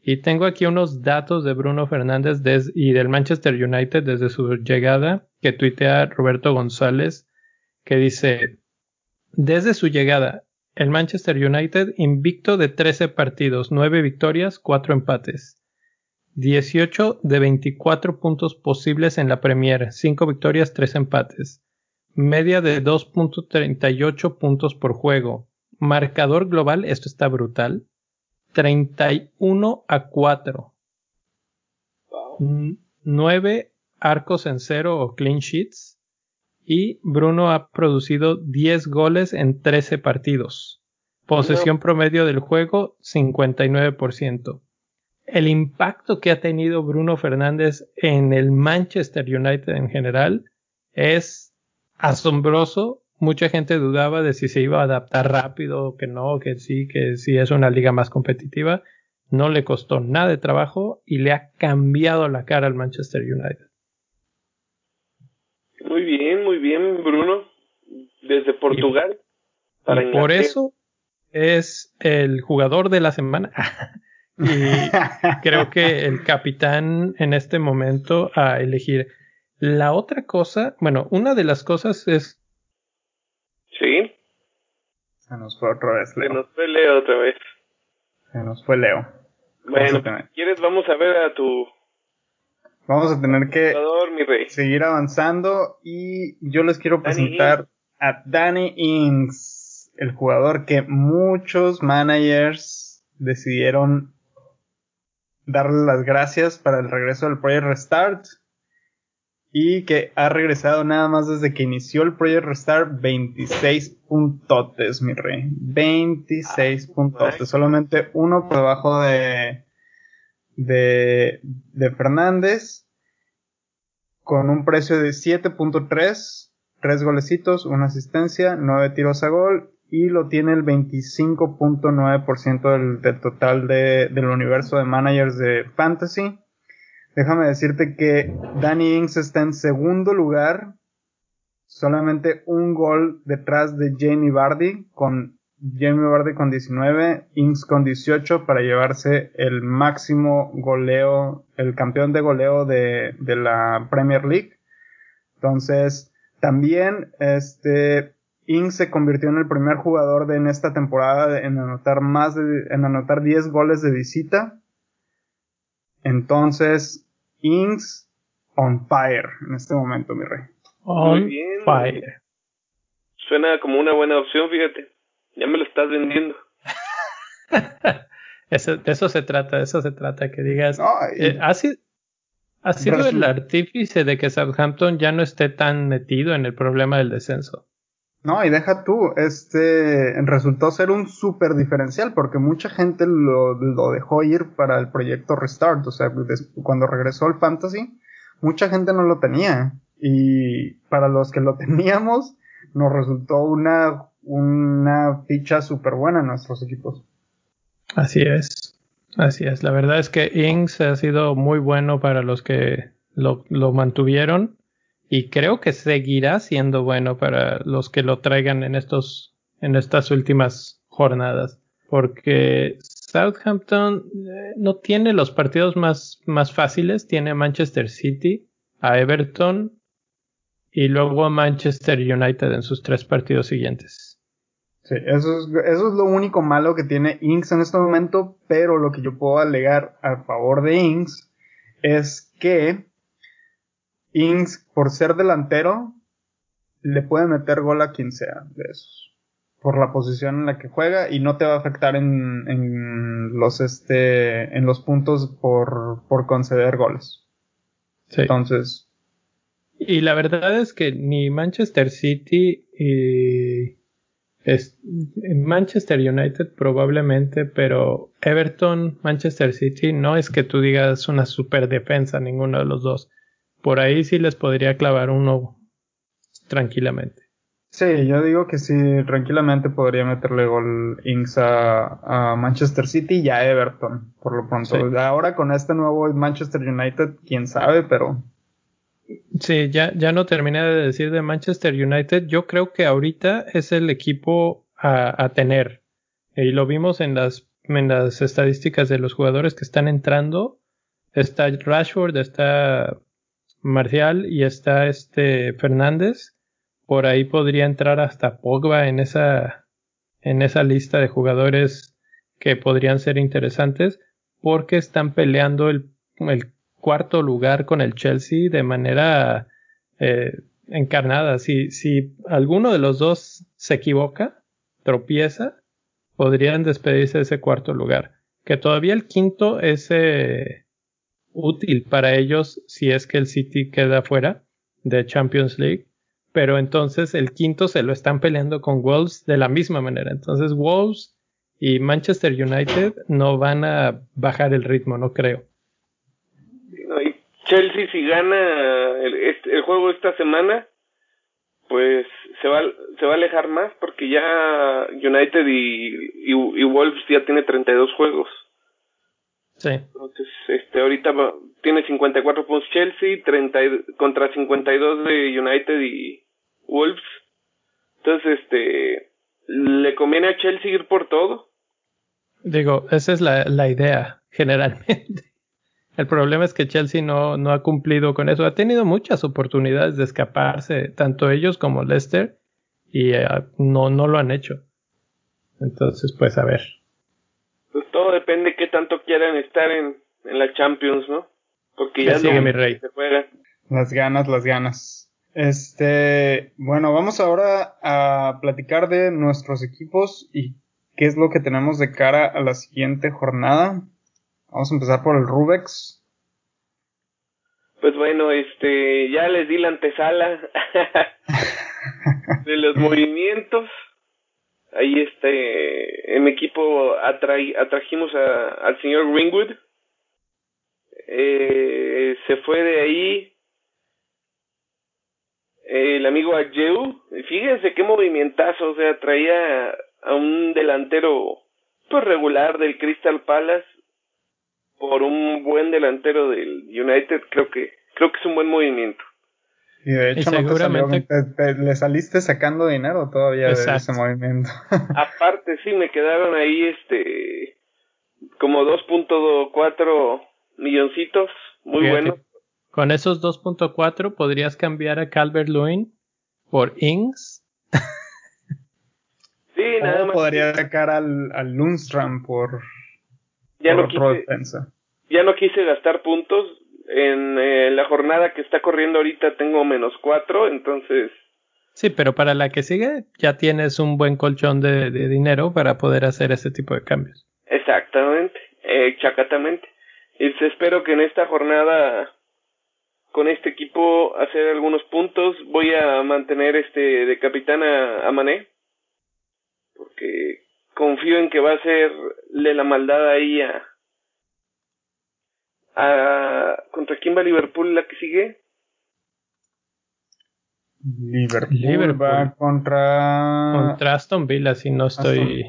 Speaker 1: Y tengo aquí unos datos de Bruno Fernández y del Manchester United desde su llegada que tuitea Roberto González que dice, desde su llegada, el Manchester United invicto de 13 partidos, 9 victorias, 4 empates. 18 de 24 puntos posibles en la Premier, 5 victorias, 3 empates. Media de 2.38 puntos por juego. Marcador global, esto está brutal. 31 a 4. 9 arcos en cero o clean sheets y Bruno ha producido 10 goles en 13 partidos. Posesión promedio del juego 59%. El impacto que ha tenido Bruno Fernández en el Manchester United en general es asombroso. Mucha gente dudaba de si se iba a adaptar rápido o que no, que sí, que sí es una liga más competitiva. No le costó nada de trabajo y le ha cambiado la cara al Manchester United.
Speaker 2: Muy bien, muy bien, Bruno. Desde Portugal.
Speaker 1: Y, por eso es el jugador de la semana. y creo que el capitán en este momento a elegir. La otra cosa, bueno, una de las cosas es.
Speaker 2: Sí.
Speaker 3: Se nos fue otra vez,
Speaker 2: Leo. Se nos fue Leo otra vez.
Speaker 3: Se nos fue Leo.
Speaker 2: Bueno, ¿quieres? Vamos a ver a tu
Speaker 3: Vamos a tener que seguir avanzando y yo les quiero presentar a Danny Ings, el jugador que muchos managers decidieron darle las gracias para el regreso del Project Restart y que ha regresado nada más desde que inició el Project Restart 26 puntotes, mi rey. 26 ah, puntotes, solamente uno por debajo de, de, de Fernández con un precio de 7.3, 3 golecitos, una asistencia, 9 tiros a gol y lo tiene el 25.9% del, del total de, del universo de managers de Fantasy. Déjame decirte que Danny Ings está en segundo lugar, solamente un gol detrás de Jamie Vardy, con Jamie Vardy con 19, Ings con 18 para llevarse el máximo goleo, el campeón de goleo de, de la Premier League. Entonces, también este Ings se convirtió en el primer jugador de en esta temporada en anotar más de, en anotar 10 goles de visita. Entonces, Ings on fire en este momento, mi rey.
Speaker 1: On fire.
Speaker 2: Suena como una buena opción, fíjate. Ya me lo estás vendiendo.
Speaker 1: eso, de eso se trata, de eso se trata, que digas. Eh, ha sido, el artífice de que Southampton ya no esté tan metido en el problema del descenso.
Speaker 3: No, y deja tú, este resultó ser un súper diferencial porque mucha gente lo, lo, dejó ir para el proyecto Restart, o sea, cuando regresó al Fantasy, mucha gente no lo tenía y para los que lo teníamos nos resultó una, una ficha súper buena en nuestros equipos.
Speaker 1: Así es, así es, la verdad es que Inks ha sido muy bueno para los que lo, mantuvieron y creo que seguirá siendo bueno para los que lo traigan en estos en estas últimas jornadas porque Southampton eh, no tiene los partidos más, más fáciles, tiene Manchester City, a Everton y luego a Manchester United en sus tres partidos siguientes.
Speaker 3: Sí, eso es, eso es lo único malo que tiene Inks en este momento, pero lo que yo puedo alegar a favor de Inks es que Ings, por ser delantero, le puede meter gol a quien sea de esos. Por la posición en la que juega y no te va a afectar en, en los este en los puntos por, por conceder goles. Sí. Entonces.
Speaker 1: Y la verdad es que ni Manchester City y es, Manchester United probablemente, pero Everton, Manchester City no es que tú digas una super defensa ninguno de los dos por ahí sí les podría clavar uno tranquilamente.
Speaker 3: Sí, yo digo que sí, tranquilamente podría meterle gol Inks a, Manchester City y a Everton, por lo pronto. Ahora con este nuevo Manchester United, quién sabe, pero...
Speaker 1: Sí, ya, ya no terminé de decir de Manchester United. Yo creo que ahorita es el equipo a, a tener. Y lo vimos en las, en las estadísticas de los jugadores que están entrando. Está Rashford, está Marcial y está este Fernández. Por ahí podría entrar hasta Pogba en esa, en esa lista de jugadores que podrían ser interesantes porque están peleando el, el cuarto lugar con el Chelsea de manera eh, encarnada. Si, alguno de los dos se equivoca, tropieza, podrían despedirse de ese cuarto lugar. Que todavía el quinto es eh, útil para ellos si es que el City queda fuera de Champions League. Pero entonces el quinto se lo están peleando con Wolves de la misma manera. Entonces Wolves y Manchester United no van a bajar el ritmo, no creo.
Speaker 2: Chelsea si gana el, el, juego esta semana, pues se va, se va a alejar más porque ya United y, y, y Wolves ya tiene 32 juegos.
Speaker 1: Sí.
Speaker 2: Entonces, este, ahorita tiene 54 puntos Chelsea, 30 contra 52 de United y Wolves. Entonces, este, le conviene a Chelsea ir por todo.
Speaker 1: Digo, esa es la, la idea, generalmente. El problema es que Chelsea no, no ha cumplido con eso. Ha tenido muchas oportunidades de escaparse, tanto ellos como Leicester, y eh, no, no lo han hecho. Entonces, pues a ver
Speaker 2: pues todo depende qué tanto quieran estar en, en la Champions, ¿no? Porque ya
Speaker 1: sigue
Speaker 2: no
Speaker 1: mi rey.
Speaker 2: se juega.
Speaker 3: Las ganas, las ganas. Este, bueno, vamos ahora a platicar de nuestros equipos y qué es lo que tenemos de cara a la siguiente jornada. Vamos a empezar por el Rubex.
Speaker 2: Pues bueno, este, ya les di la antesala de los movimientos. Ahí este, en mi equipo atrajimos a, al señor Ringwood. Eh, se fue de ahí el amigo Ajeu. Fíjense qué movimentazo, o sea, traía a un delantero pues regular del Crystal Palace por un buen delantero del United, creo que creo que es un buen movimiento.
Speaker 3: Y de hecho,
Speaker 1: Y
Speaker 3: no te
Speaker 1: seguramente-
Speaker 3: salió- te- te- le saliste sacando dinero todavía de ese movimiento.
Speaker 2: Aparte, sí, me quedaron ahí este como 2.4 milloncitos, muy
Speaker 1: Fíjate,
Speaker 2: bueno.
Speaker 1: Con esos 2.4 podrías cambiar a Calvert Lewin por Ings.
Speaker 2: Sí, nada
Speaker 3: o
Speaker 2: más.
Speaker 3: podría sacar al, al Lundstrom por,
Speaker 2: ya no quise
Speaker 3: defensa.
Speaker 2: ya no quise gastar puntos en eh, la jornada que está corriendo ahorita tengo menos 4, entonces
Speaker 1: Sí, pero para la que sigue ya tienes un buen colchón de, de dinero para poder hacer ese tipo de cambios.
Speaker 2: Exactamente, eh, chacatamente. Y pues espero que en esta jornada con este equipo hacer algunos puntos. Voy a mantener este de capitán a, a Mané. Porque confío en que va a hacerle la maldad ahí a, a contra quién va Liverpool la que sigue.
Speaker 3: Liverpool,
Speaker 1: Liverpool.
Speaker 3: va contra...
Speaker 1: Contra Aston Villa, si no estoy...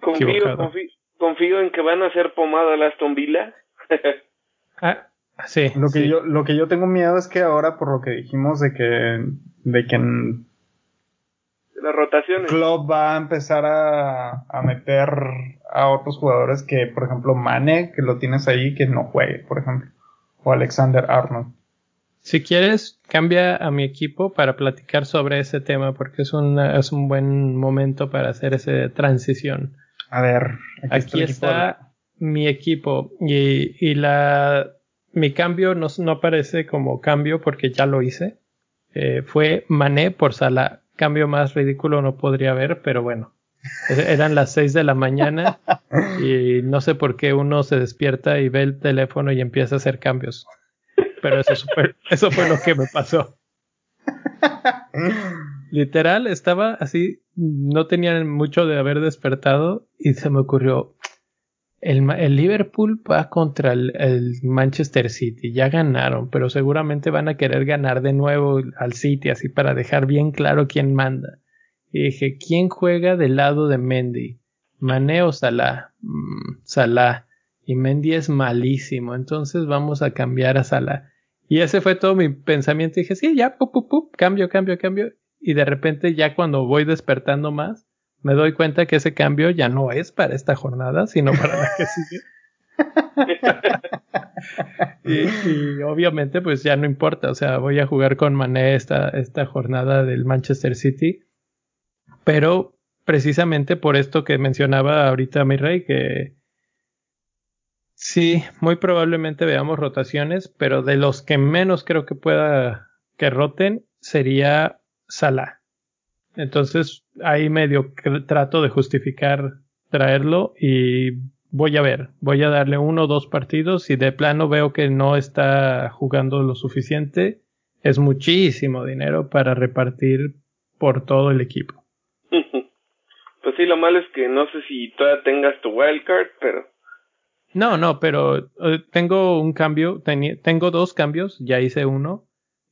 Speaker 2: Confío,
Speaker 1: Equivocado.
Speaker 2: confío, confío en que van a hacer pomada al Aston Villa.
Speaker 1: Ah, sí.
Speaker 3: Lo que
Speaker 1: sí.
Speaker 3: yo lo que yo tengo miedo es que ahora por lo que dijimos de que de que en
Speaker 2: Las rotaciones.
Speaker 3: Klopp va a empezar a, a meter a otros jugadores que por ejemplo Mane que lo tienes ahí que no juegue por ejemplo o Alexander Arnold
Speaker 1: Si quieres, cambia a mi equipo para platicar sobre ese tema porque es, una- es un buen momento para hacer esa transición.
Speaker 3: a ver aquí,
Speaker 1: Aquí
Speaker 3: el equipo
Speaker 1: está mi equipo y, y la mi cambio no, no aparece como cambio porque ya lo hice. Eh, fue Mané por Salah. Cambio más ridículo no podría haber, pero bueno. E- Eran las 6 de la mañana y no sé por qué uno se despierta y ve el teléfono y empieza a hacer cambios. Pero eso fue, eso fue lo que me pasó. Literal, estaba así, no tenía mucho de haber despertado y se me ocurrió, el, el Liverpool va contra el, el Manchester City, ya ganaron, pero seguramente van a querer ganar de nuevo al City, así para dejar bien claro quién manda. Y dije, ¿quién juega del lado de Mendy? ¿Mané o Salah? Mm, Salah. Y Mendy es malísimo, entonces vamos a cambiar a Salah. Y ese fue todo mi pensamiento. Dije, sí, ya, pu, pu, pu, cambio, cambio, cambio. Y de repente, ya cuando voy despertando más, me doy cuenta que ese cambio ya no es para esta jornada, sino para la que sigue. y, y obviamente, pues ya no importa. O sea, voy a jugar con Mané esta, esta jornada del Manchester City. Pero precisamente por esto que mencionaba ahorita mi rey, que Sí, muy probablemente veamos rotaciones, pero de los que menos creo que pueda que roten sería Salah. Entonces ahí medio trato de justificar traerlo y voy a ver, voy a darle uno o dos partidos y de plano veo que no está jugando lo suficiente, es muchísimo dinero para repartir por todo el equipo.
Speaker 2: pues sí, lo malo es que no sé si todavía tengas tu wildcard, pero
Speaker 1: No, no, pero eh, tengo un cambio, tengo dos cambios, ya hice uno.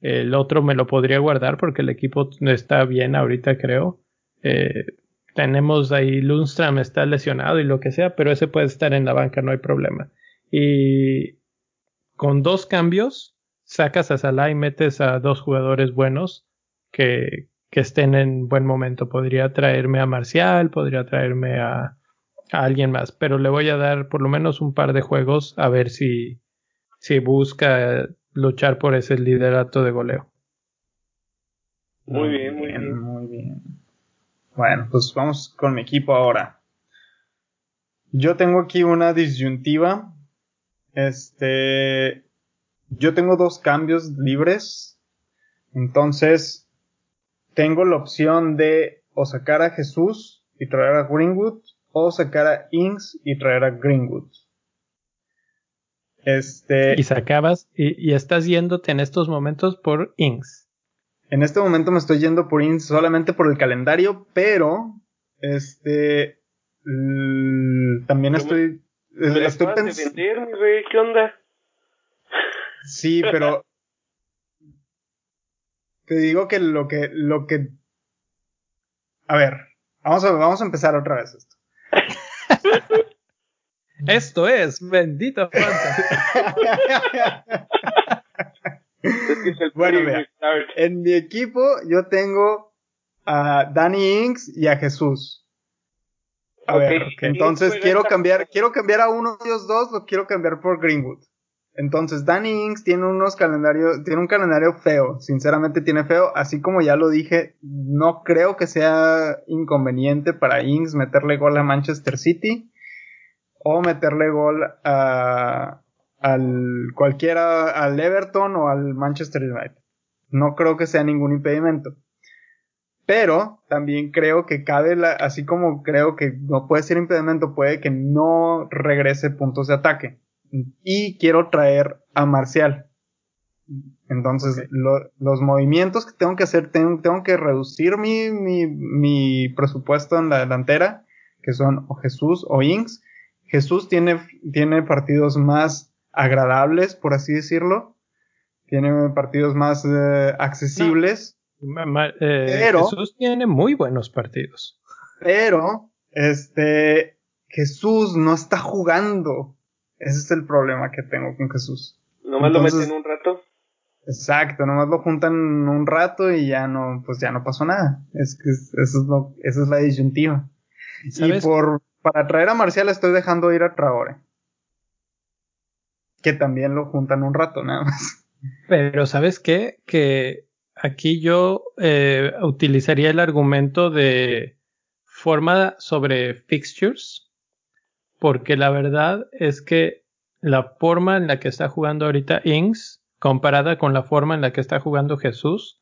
Speaker 1: El otro me lo podría guardar porque el equipo está bien ahorita, creo. Eh, tenemos ahí Lundstrom está lesionado y lo que sea, pero ese puede estar en la banca, no hay problema. Y con dos cambios, sacas a Salah y metes a dos jugadores buenos que, que estén en buen momento. Podría traerme a Marcial, podría traerme a, a alguien más, pero le voy a dar por lo menos un par de juegos a ver si, si busca luchar por ese liderato de goleo.
Speaker 2: Muy bien, muy bien.
Speaker 3: Muy bien. Bueno, pues vamos con mi equipo ahora. Yo tengo aquí una disyuntiva. Este. yo tengo dos cambios libres. Entonces, tengo la opción de o sacar a Jesús y traer a Greenwood, o sacar a Inks y traer a Greenwood.
Speaker 1: Este. Y sacabas, y, y estás yéndote en estos momentos por Inks.
Speaker 3: En este momento me estoy yendo por Inks solamente por el calendario, pero este también estoy estoy
Speaker 2: pensando ¿qué onda?
Speaker 3: Sí, pero te digo que lo que lo que a ver, vamos a vamos a empezar otra vez esto.
Speaker 1: esto es bendito
Speaker 3: bueno, en mi equipo yo tengo a Danny Inks y a Jesús. A ver, entonces quiero cambiar, quiero cambiar a uno de ellos dos, lo quiero cambiar por Greenwood. Entonces, Danny Inks tiene unos calendarios, tiene un calendario feo, sinceramente tiene feo, así como ya lo dije, no creo que sea inconveniente para Inks meterle gol a Manchester City o meterle gol a, al cualquiera, al Everton o al Manchester United. No creo que sea ningún impedimento. Pero también creo que cabe, la, así como creo que no puede ser impedimento, puede que no regrese puntos de ataque. Y quiero traer a Marcial. Entonces, los movimientos que tengo que hacer, tengo, tengo que reducir mi, mi, mi, presupuesto en la delantera, que son o Jesús o Inks. Jesús tiene, tiene partidos más agradables, por así decirlo. Tiene partidos más eh, accesibles.
Speaker 1: Eh, pero, Jesús tiene muy buenos partidos.
Speaker 3: Pero, este, Jesús no está jugando. Ese es el problema que tengo con Jesús.
Speaker 2: Nomás lo meten un rato.
Speaker 3: Exacto, nomás lo juntan un rato y ya no, pues ya no pasó nada. Es que eso es lo, esa es la disyuntiva. Y por, para traer a Marcial estoy dejando ir a Traore que también lo juntan un rato nada más.
Speaker 1: Pero ¿sabes qué? Que aquí yo eh, utilizaría el argumento de forma sobre fixtures, porque la verdad es que la forma en la que está jugando ahorita Inks, comparada con la forma en la que está jugando Jesús,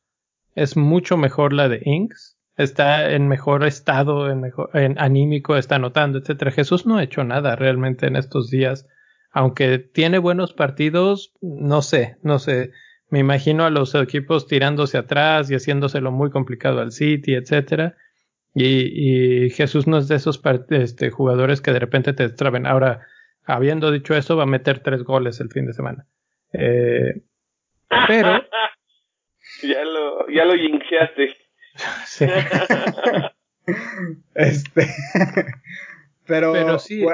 Speaker 1: es mucho mejor la de Inks. Está en mejor estado, en mejor, en anímico, está anotando, etcétera. Jesús no ha hecho nada realmente en estos días aunque tiene buenos partidos, no sé, no sé. Me imagino a los equipos tirándose atrás y haciéndoselo muy complicado al City, etcétera. Y, Jesús no es de esos este, jugadores que de repente te traben. Ahora, habiendo dicho eso, va a meter tres goles el fin de semana. Eh, pero.
Speaker 2: ya lo, ya lo sí.
Speaker 3: este. Pero, sí,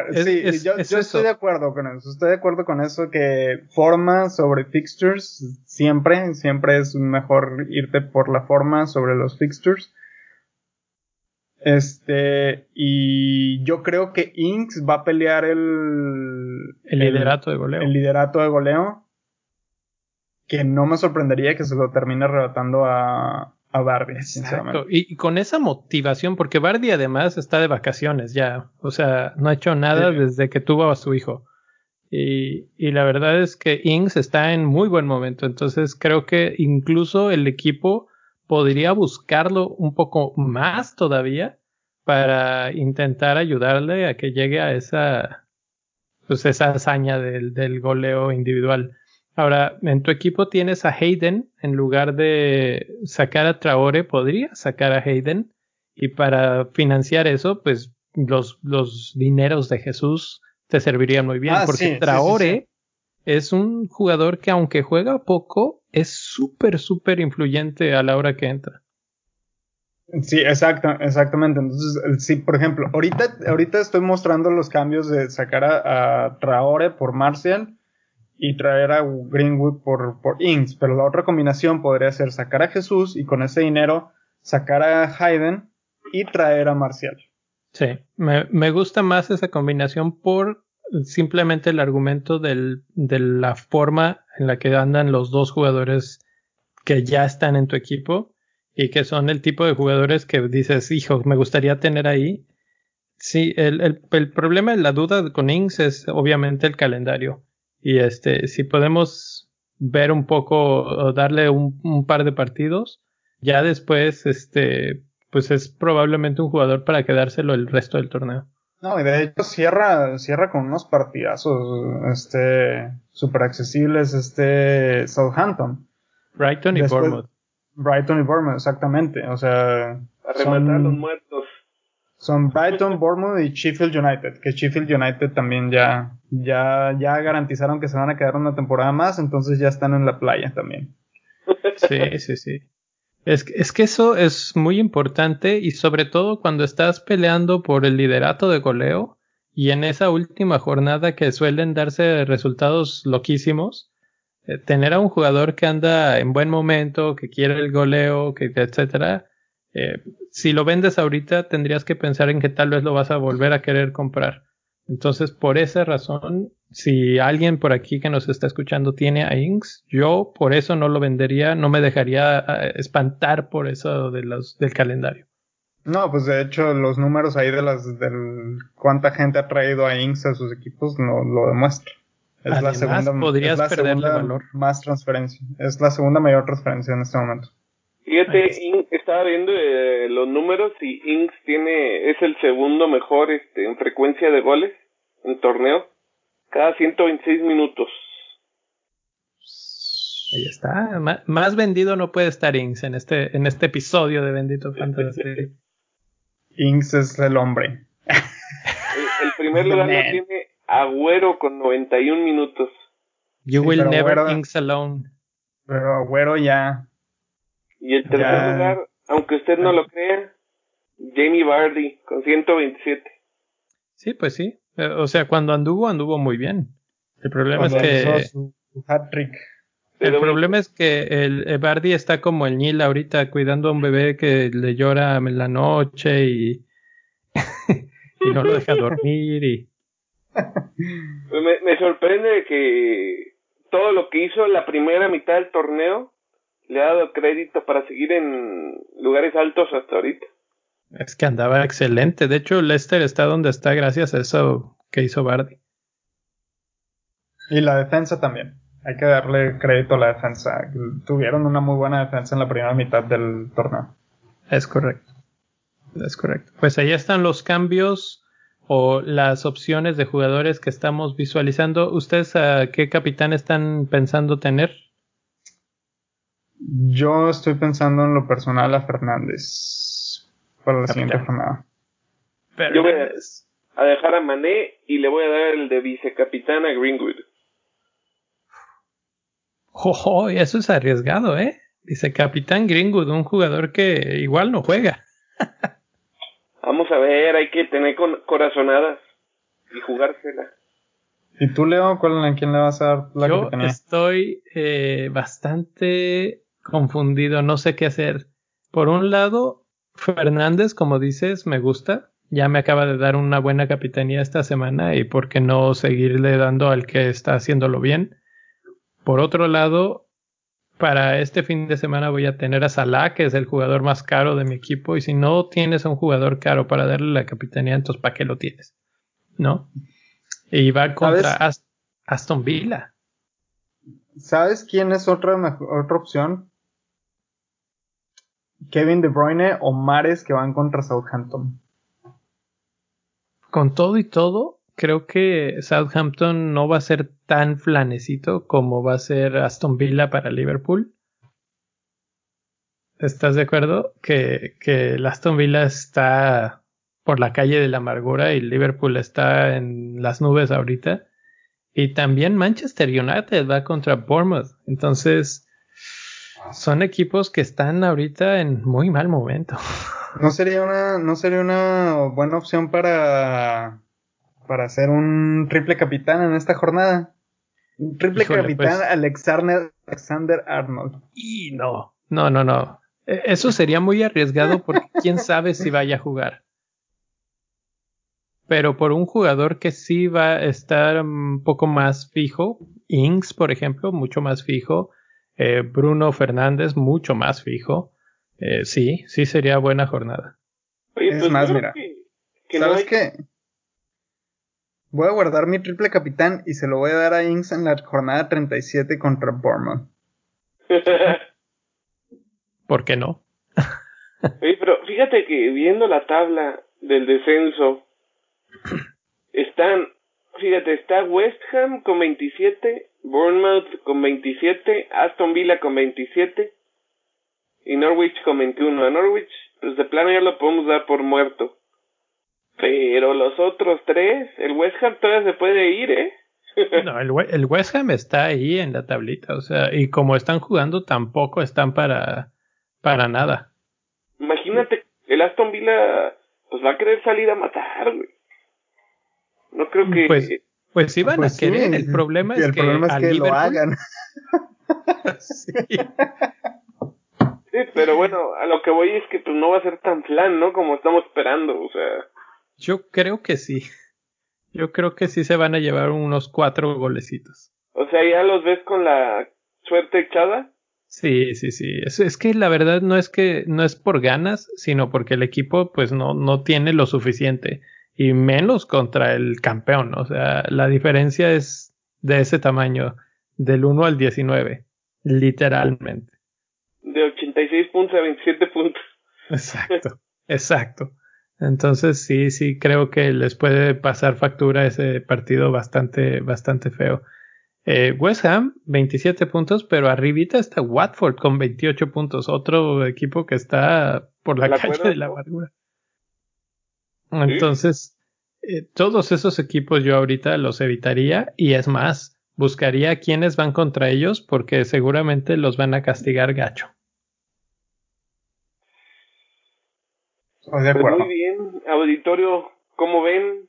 Speaker 3: yo, estoy de acuerdo con eso. Estoy de acuerdo con eso que forma sobre fixtures siempre, siempre es mejor irte por la forma sobre los fixtures. Este, y yo creo que Inks va a pelear el,
Speaker 1: el liderato de goleo.
Speaker 3: El liderato de goleo. Que no me sorprendería que se lo termine arrebatando a, a Bardi, Exacto.
Speaker 1: Y, con esa motivación, porque Bardi además está de vacaciones ya, o sea, no ha hecho nada desde que tuvo a su hijo. Y, y, la verdad es que Ings está en muy buen momento, entonces creo que incluso el equipo podría buscarlo un poco más todavía para intentar ayudarle a que llegue a esa, pues esa hazaña del, del goleo individual. Ahora, en tu equipo tienes a Hayden, en lugar de sacar a Traore, podría sacar a Hayden. Y para financiar eso, pues los, los dineros de Jesús te servirían muy bien. Ah, porque Traore es un jugador que aunque juega poco, es súper, súper influyente a la hora que entra.
Speaker 3: Sí, exacto, exactamente. Entonces, sí, por ejemplo, ahorita, ahorita estoy mostrando los cambios de sacar a, a Traore por Marcial y traer a Greenwood por, por Ings, pero la otra combinación podría ser sacar a Jesús y con ese dinero sacar a Hayden y traer a Marcial.
Speaker 1: Sí, me, me gusta más esa combinación por simplemente el argumento del, de la forma en la que andan los dos jugadores que ya están en tu equipo y que son el tipo de jugadores que dices, hijo, me gustaría tener ahí. Sí, el, el, el problema, la duda con Ings es obviamente el calendario. Y este, si podemos ver un poco o darle un, un, par de partidos. Ya después, este, pues es probablemente un jugador para quedárselo el resto del torneo.
Speaker 3: No, y de hecho cierra, cierra con unos partidazos, este, súper accesibles, este, Southampton.
Speaker 1: Brighton y Bournemouth.
Speaker 3: Brighton y Bournemouth, exactamente, o sea.
Speaker 2: son, los muertos.
Speaker 3: Son Brighton, Bournemouth y Sheffield United, que Sheffield United también ya, ya, ya garantizaron que se van a quedar una temporada más, entonces ya están en la playa también.
Speaker 1: Sí, sí, sí. Es, es, que eso es muy importante y sobre todo cuando estás peleando por el liderato de goleo y en esa última jornada que suelen darse resultados loquísimos, eh, tener a un jugador que anda en buen momento, que quiere el goleo, que etcétera, eh, si lo vendes ahorita tendrías que pensar en que tal vez lo vas a volver a querer comprar. Entonces, por esa razón, si alguien por aquí que nos está escuchando tiene a Inks, yo por eso no lo vendería, no me dejaría eh, espantar por eso de los, del calendario.
Speaker 3: No, pues de hecho los números ahí de las del cuánta gente ha traído a Inks a sus equipos no lo demuestra. Es la segunda,
Speaker 1: podrías es la valor.
Speaker 3: más transferencia. Es la segunda mayor transferencia en este momento.
Speaker 2: Fíjate, estaba viendo eh, los números y Inks tiene es el segundo mejor este, en frecuencia de goles en torneo cada 126 minutos.
Speaker 1: Ahí está. más vendido no puede estar Inks en este, en este episodio de Bendito Fantasy.
Speaker 3: Inks es el hombre.
Speaker 2: El, primer lugar lo tiene Agüero con 91 minutos.
Speaker 1: You will never Inks alone.
Speaker 3: Pero Agüero ya.
Speaker 2: Y el tercer lugar, aunque usted no lo crea, Jamie Vardy con 127.
Speaker 1: Sí, pues sí. Eh, o sea, cuando anduvo, anduvo muy bien. El problema es que. El problema es que el, Bardi está como el Nil ahorita cuidando a un bebé que le llora en la noche y, y no lo deja dormir y
Speaker 2: me, me sorprende que todo lo que hizo la primera mitad del torneo le ha dado crédito para seguir en lugares altos hasta ahorita.
Speaker 1: Es que andaba excelente. De hecho, Lester está donde está gracias a eso que hizo Bardi.
Speaker 3: Y la defensa también. Hay que darle crédito a la defensa. Tuvieron una muy buena defensa en la primera mitad del torneo.
Speaker 1: Es correcto. Es correcto. Pues ahí están los cambios o las opciones de jugadores que estamos visualizando. ¿Ustedes a qué capitán están pensando tener?
Speaker 3: Yo estoy pensando en lo personal a Fernández para la siguiente jornada.
Speaker 2: Yo voy a, dejar a Mané y le voy a dar el de vicecapitán a Greenwood.
Speaker 1: Ojo, eso es arriesgado, ¿eh? Dice Capitán Greenwood, un jugador que igual no juega.
Speaker 2: Vamos a ver, hay que tener corazonadas y jugársela.
Speaker 3: ¿Y tú, Leo, cuál, a quién le vas a dar
Speaker 1: la Yo estoy eh, bastante confundido, no sé qué hacer. Por un lado, Fernández, como dices, me gusta. Ya me acaba de dar una buena capitanía esta semana y por qué no seguirle dando al que está haciéndolo bien. Por otro lado, para este fin de semana voy a tener a Salah, que es el jugador más caro de mi equipo. Y si no tienes a un jugador caro para darle la capitanía, entonces ¿para qué lo tienes? ¿No? Y va contra Aston Villa.
Speaker 3: ¿Sabes quién es otra, otra opción? Kevin De Bruyne o Mares que van contra Southampton.
Speaker 1: Con todo y todo, creo que Southampton no va a ser tan flanecito como va a ser Aston Villa para Liverpool. ¿Estás de acuerdo? Que, que el Aston Villa está por la calle de la amargura y Liverpool está en las nubes ahorita. Y también Manchester United va contra Bournemouth. Entonces, son equipos que están ahorita en muy mal momento.
Speaker 3: No sería una, no sería una buena opción para, para hacer un triple capitán en esta jornada. Un triple capitán pues. Alexander, Alexander Arnold.
Speaker 1: Y no, no, no, no. E, eso sería muy arriesgado porque quién sabe si vaya a jugar. Pero por un jugador que sí va a estar un poco más fijo, Inks, por ejemplo, mucho más fijo, eh, Bruno Fernández mucho más fijo. Eh, sí, sí sería buena jornada.
Speaker 3: es pues más, mira. ¿Sabes qué? Voy a guardar mi triple capitán y se lo voy a dar a Inks en la jornada 37 contra Bournemouth.
Speaker 1: ¿Por qué no?
Speaker 2: Oye, pero fíjate que viendo la tabla del descenso, están, fíjate, está West Ham con 27, Bournemouth con 27, Aston Villa con 27 y Norwich con 21. A Norwich, pues de plano ya lo podemos dar por muerto. Pero los otros tres, el West Ham todavía se puede ir, ¿eh?
Speaker 1: no, el, el, West Ham está ahí en la tablita, o sea, y como están jugando tampoco están para, para nada.
Speaker 2: Imagínate, el Aston Villa pues va a querer salir a matar, güey. No creo que...
Speaker 1: Pues, pues sí van
Speaker 3: Pues
Speaker 1: a querer,
Speaker 3: sí,
Speaker 1: el problema es
Speaker 3: el
Speaker 1: que,
Speaker 3: problema es
Speaker 1: a
Speaker 3: que lo
Speaker 1: Liverpool-
Speaker 3: hagan.
Speaker 1: Sí.
Speaker 2: Sí, pero bueno, a lo que voy es que pues no va a ser tan flan, ¿no? Como estamos esperando, o sea...
Speaker 1: Yo creo que sí. Yo creo que sí se van a llevar unos cuatro golecitos.
Speaker 2: O sea, ya los ves con la suerte echada.
Speaker 1: Sí, sí, sí. Es, es que la verdad no es que no es por ganas, sino porque el equipo pues no, no tiene lo suficiente. Y menos contra el campeón. O sea, la diferencia es de ese tamaño, del 1 al 19. Literalmente.
Speaker 2: De 86 puntos a 27 puntos.
Speaker 1: Exacto, exacto. Entonces sí, sí creo que les puede pasar factura ese partido bastante, bastante feo. Eh, West Ham, 27 puntos, pero arribita está Watford con 28 puntos, otro equipo que está por la
Speaker 2: La
Speaker 1: calle
Speaker 2: cuerda,
Speaker 1: de la amargura. Entonces, eh, todos esos equipos yo ahorita los evitaría y es más, buscaría a quienes van contra ellos porque seguramente los van a castigar gacho.
Speaker 3: Estoy de
Speaker 2: Pues
Speaker 3: acuerdo.
Speaker 2: muy bien, auditorio, ¿cómo ven?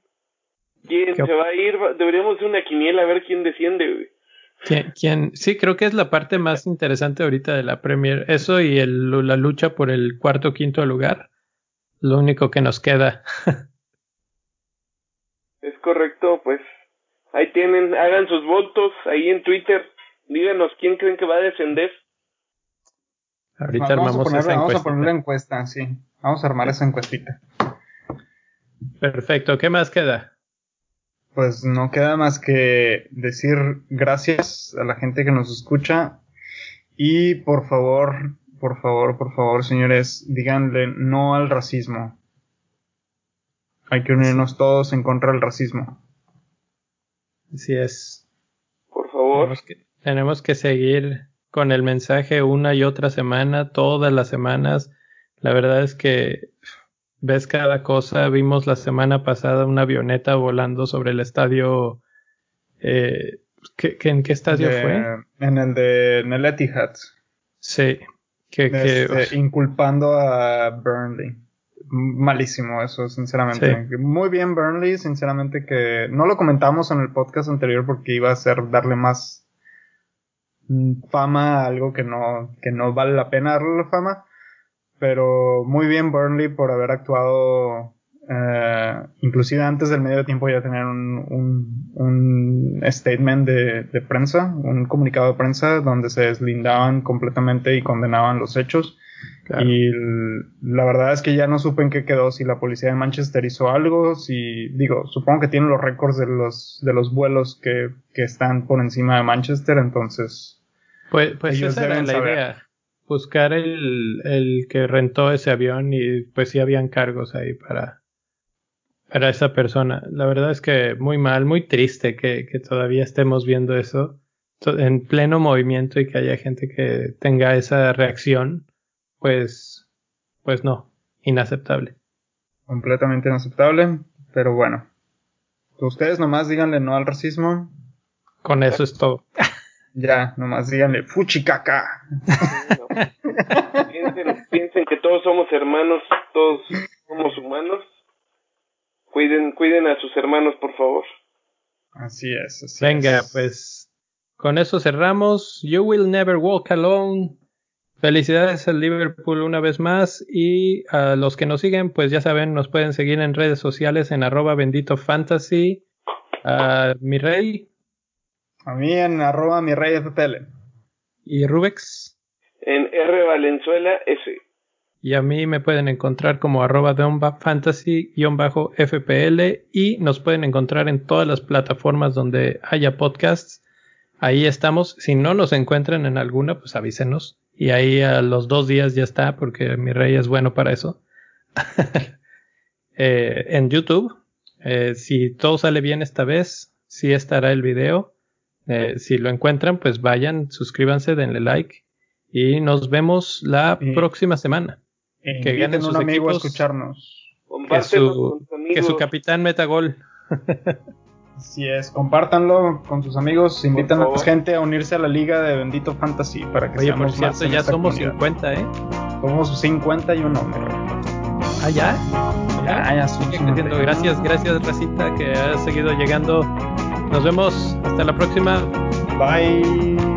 Speaker 2: ¿Quién
Speaker 1: ¿Qué op-
Speaker 2: se va a ir? Deberíamos hacer una quiniela a ver quién desciende, güey.
Speaker 1: ¿Quién, quién- Sí, creo que es la parte más interesante ahorita de la Premier. Eso y el- la lucha por el cuarto o quinto lugar. Lo único que nos queda.
Speaker 2: Es correcto, pues ahí tienen, hagan sus votos ahí en Twitter. Díganos quién creen que va a descender.
Speaker 1: Ahorita
Speaker 3: vamos, a
Speaker 1: armamos
Speaker 3: poner,
Speaker 1: esa
Speaker 3: vamos a poner la encuesta, sí. Vamos a armar esa encuestita.
Speaker 1: Perfecto. ¿Qué más queda?
Speaker 3: Pues no queda más que decir gracias a la gente que nos escucha y por favor, por favor, por favor, señores, díganle no al racismo. Hay que unirnos todos en contra del racismo.
Speaker 1: Así es.
Speaker 2: Por favor.
Speaker 1: Tenemos que, tenemos que seguir con el mensaje una y otra semana, todas las semanas. La verdad es que ves cada cosa. Vimos la semana pasada una avioneta volando sobre el estadio. Eh, ¿qué- qué- ¿En qué estadio
Speaker 3: De-
Speaker 1: fue?
Speaker 3: En el de en el Etihad.
Speaker 1: Sí. Que, que-
Speaker 3: Este, inculpando a Burnley. Malísimo eso, sinceramente. Muy bien Burnley, sinceramente que no lo comentamos en el podcast anterior porque iba a ser darle más mm, fama a algo que no, que no vale la pena darle la fama. Pero muy bien Burnley por haber actuado eh, inclusive antes del medio tiempo ya tener un, un, un statement de, de prensa, un comunicado de prensa donde se deslindaban completamente y condenaban los hechos.
Speaker 1: claro.
Speaker 3: Y la verdad es que ya no supe en qué quedó, si la policía de Manchester hizo algo, si, digo, supongo que tienen los récords de los, de los vuelos que, que están por encima de Manchester, entonces,
Speaker 1: Pues, pues
Speaker 3: Ellos
Speaker 1: esa era
Speaker 3: deben
Speaker 1: la
Speaker 3: saber.
Speaker 1: idea. Buscar el, el que rentó ese avión y pues sí habían cargos ahí para, para esa persona. La verdad es que muy mal, muy triste que, que todavía estemos viendo eso en pleno movimiento y que haya gente que tenga esa reacción. Pues, pues no, inaceptable.
Speaker 3: completamente inaceptable, pero bueno. Ustedes nomás díganle no al racismo,
Speaker 1: Con eso es todo.
Speaker 3: ya, nomás díganle fuchicaca.
Speaker 2: No. piensen, piensen que todos somos hermanos, todos somos humanos. Cuiden, cuiden a sus hermanos, por favor.
Speaker 3: Así es, así
Speaker 1: Venga,
Speaker 3: es.
Speaker 1: pues con eso cerramos. You will never walk alone. Felicidades al Liverpool una vez más y a los que nos siguen, pues ya saben, nos pueden seguir en redes sociales en arroba bendito fantasy. A mi rey
Speaker 3: A mí en arroba mi rey FPL.
Speaker 1: y Rubex.
Speaker 2: En R Valenzuela S.
Speaker 1: Y a mí me pueden encontrar como arroba fantasy-fpl y nos pueden encontrar en todas las plataformas donde haya podcasts. Ahí estamos. Si no nos encuentran en alguna, pues avísenos. Y ahí a los dos días ya está, porque mi rey es bueno para eso. Eh, en YouTube, eh, si todo sale bien esta vez, sí estará el video. Eh, si lo encuentran, pues vayan, suscríbanse, denle like. Y nos vemos la próxima semana.
Speaker 3: Que ganen un amigo a escucharnos.
Speaker 1: Que su, que su capitán meta gol.
Speaker 3: Así es, compártanlo con sus amigos, invitan a más gente a unirse a la liga de Bendito Fantasy para que
Speaker 1: Oye, por cierto, ya somos 50, ¿eh?
Speaker 3: Somos 51,
Speaker 1: Ah, ya.
Speaker 3: Ya, ya, somos
Speaker 1: Gracias, gracias, Racita, que ha seguido llegando. Nos vemos. Hasta la próxima.
Speaker 3: Bye.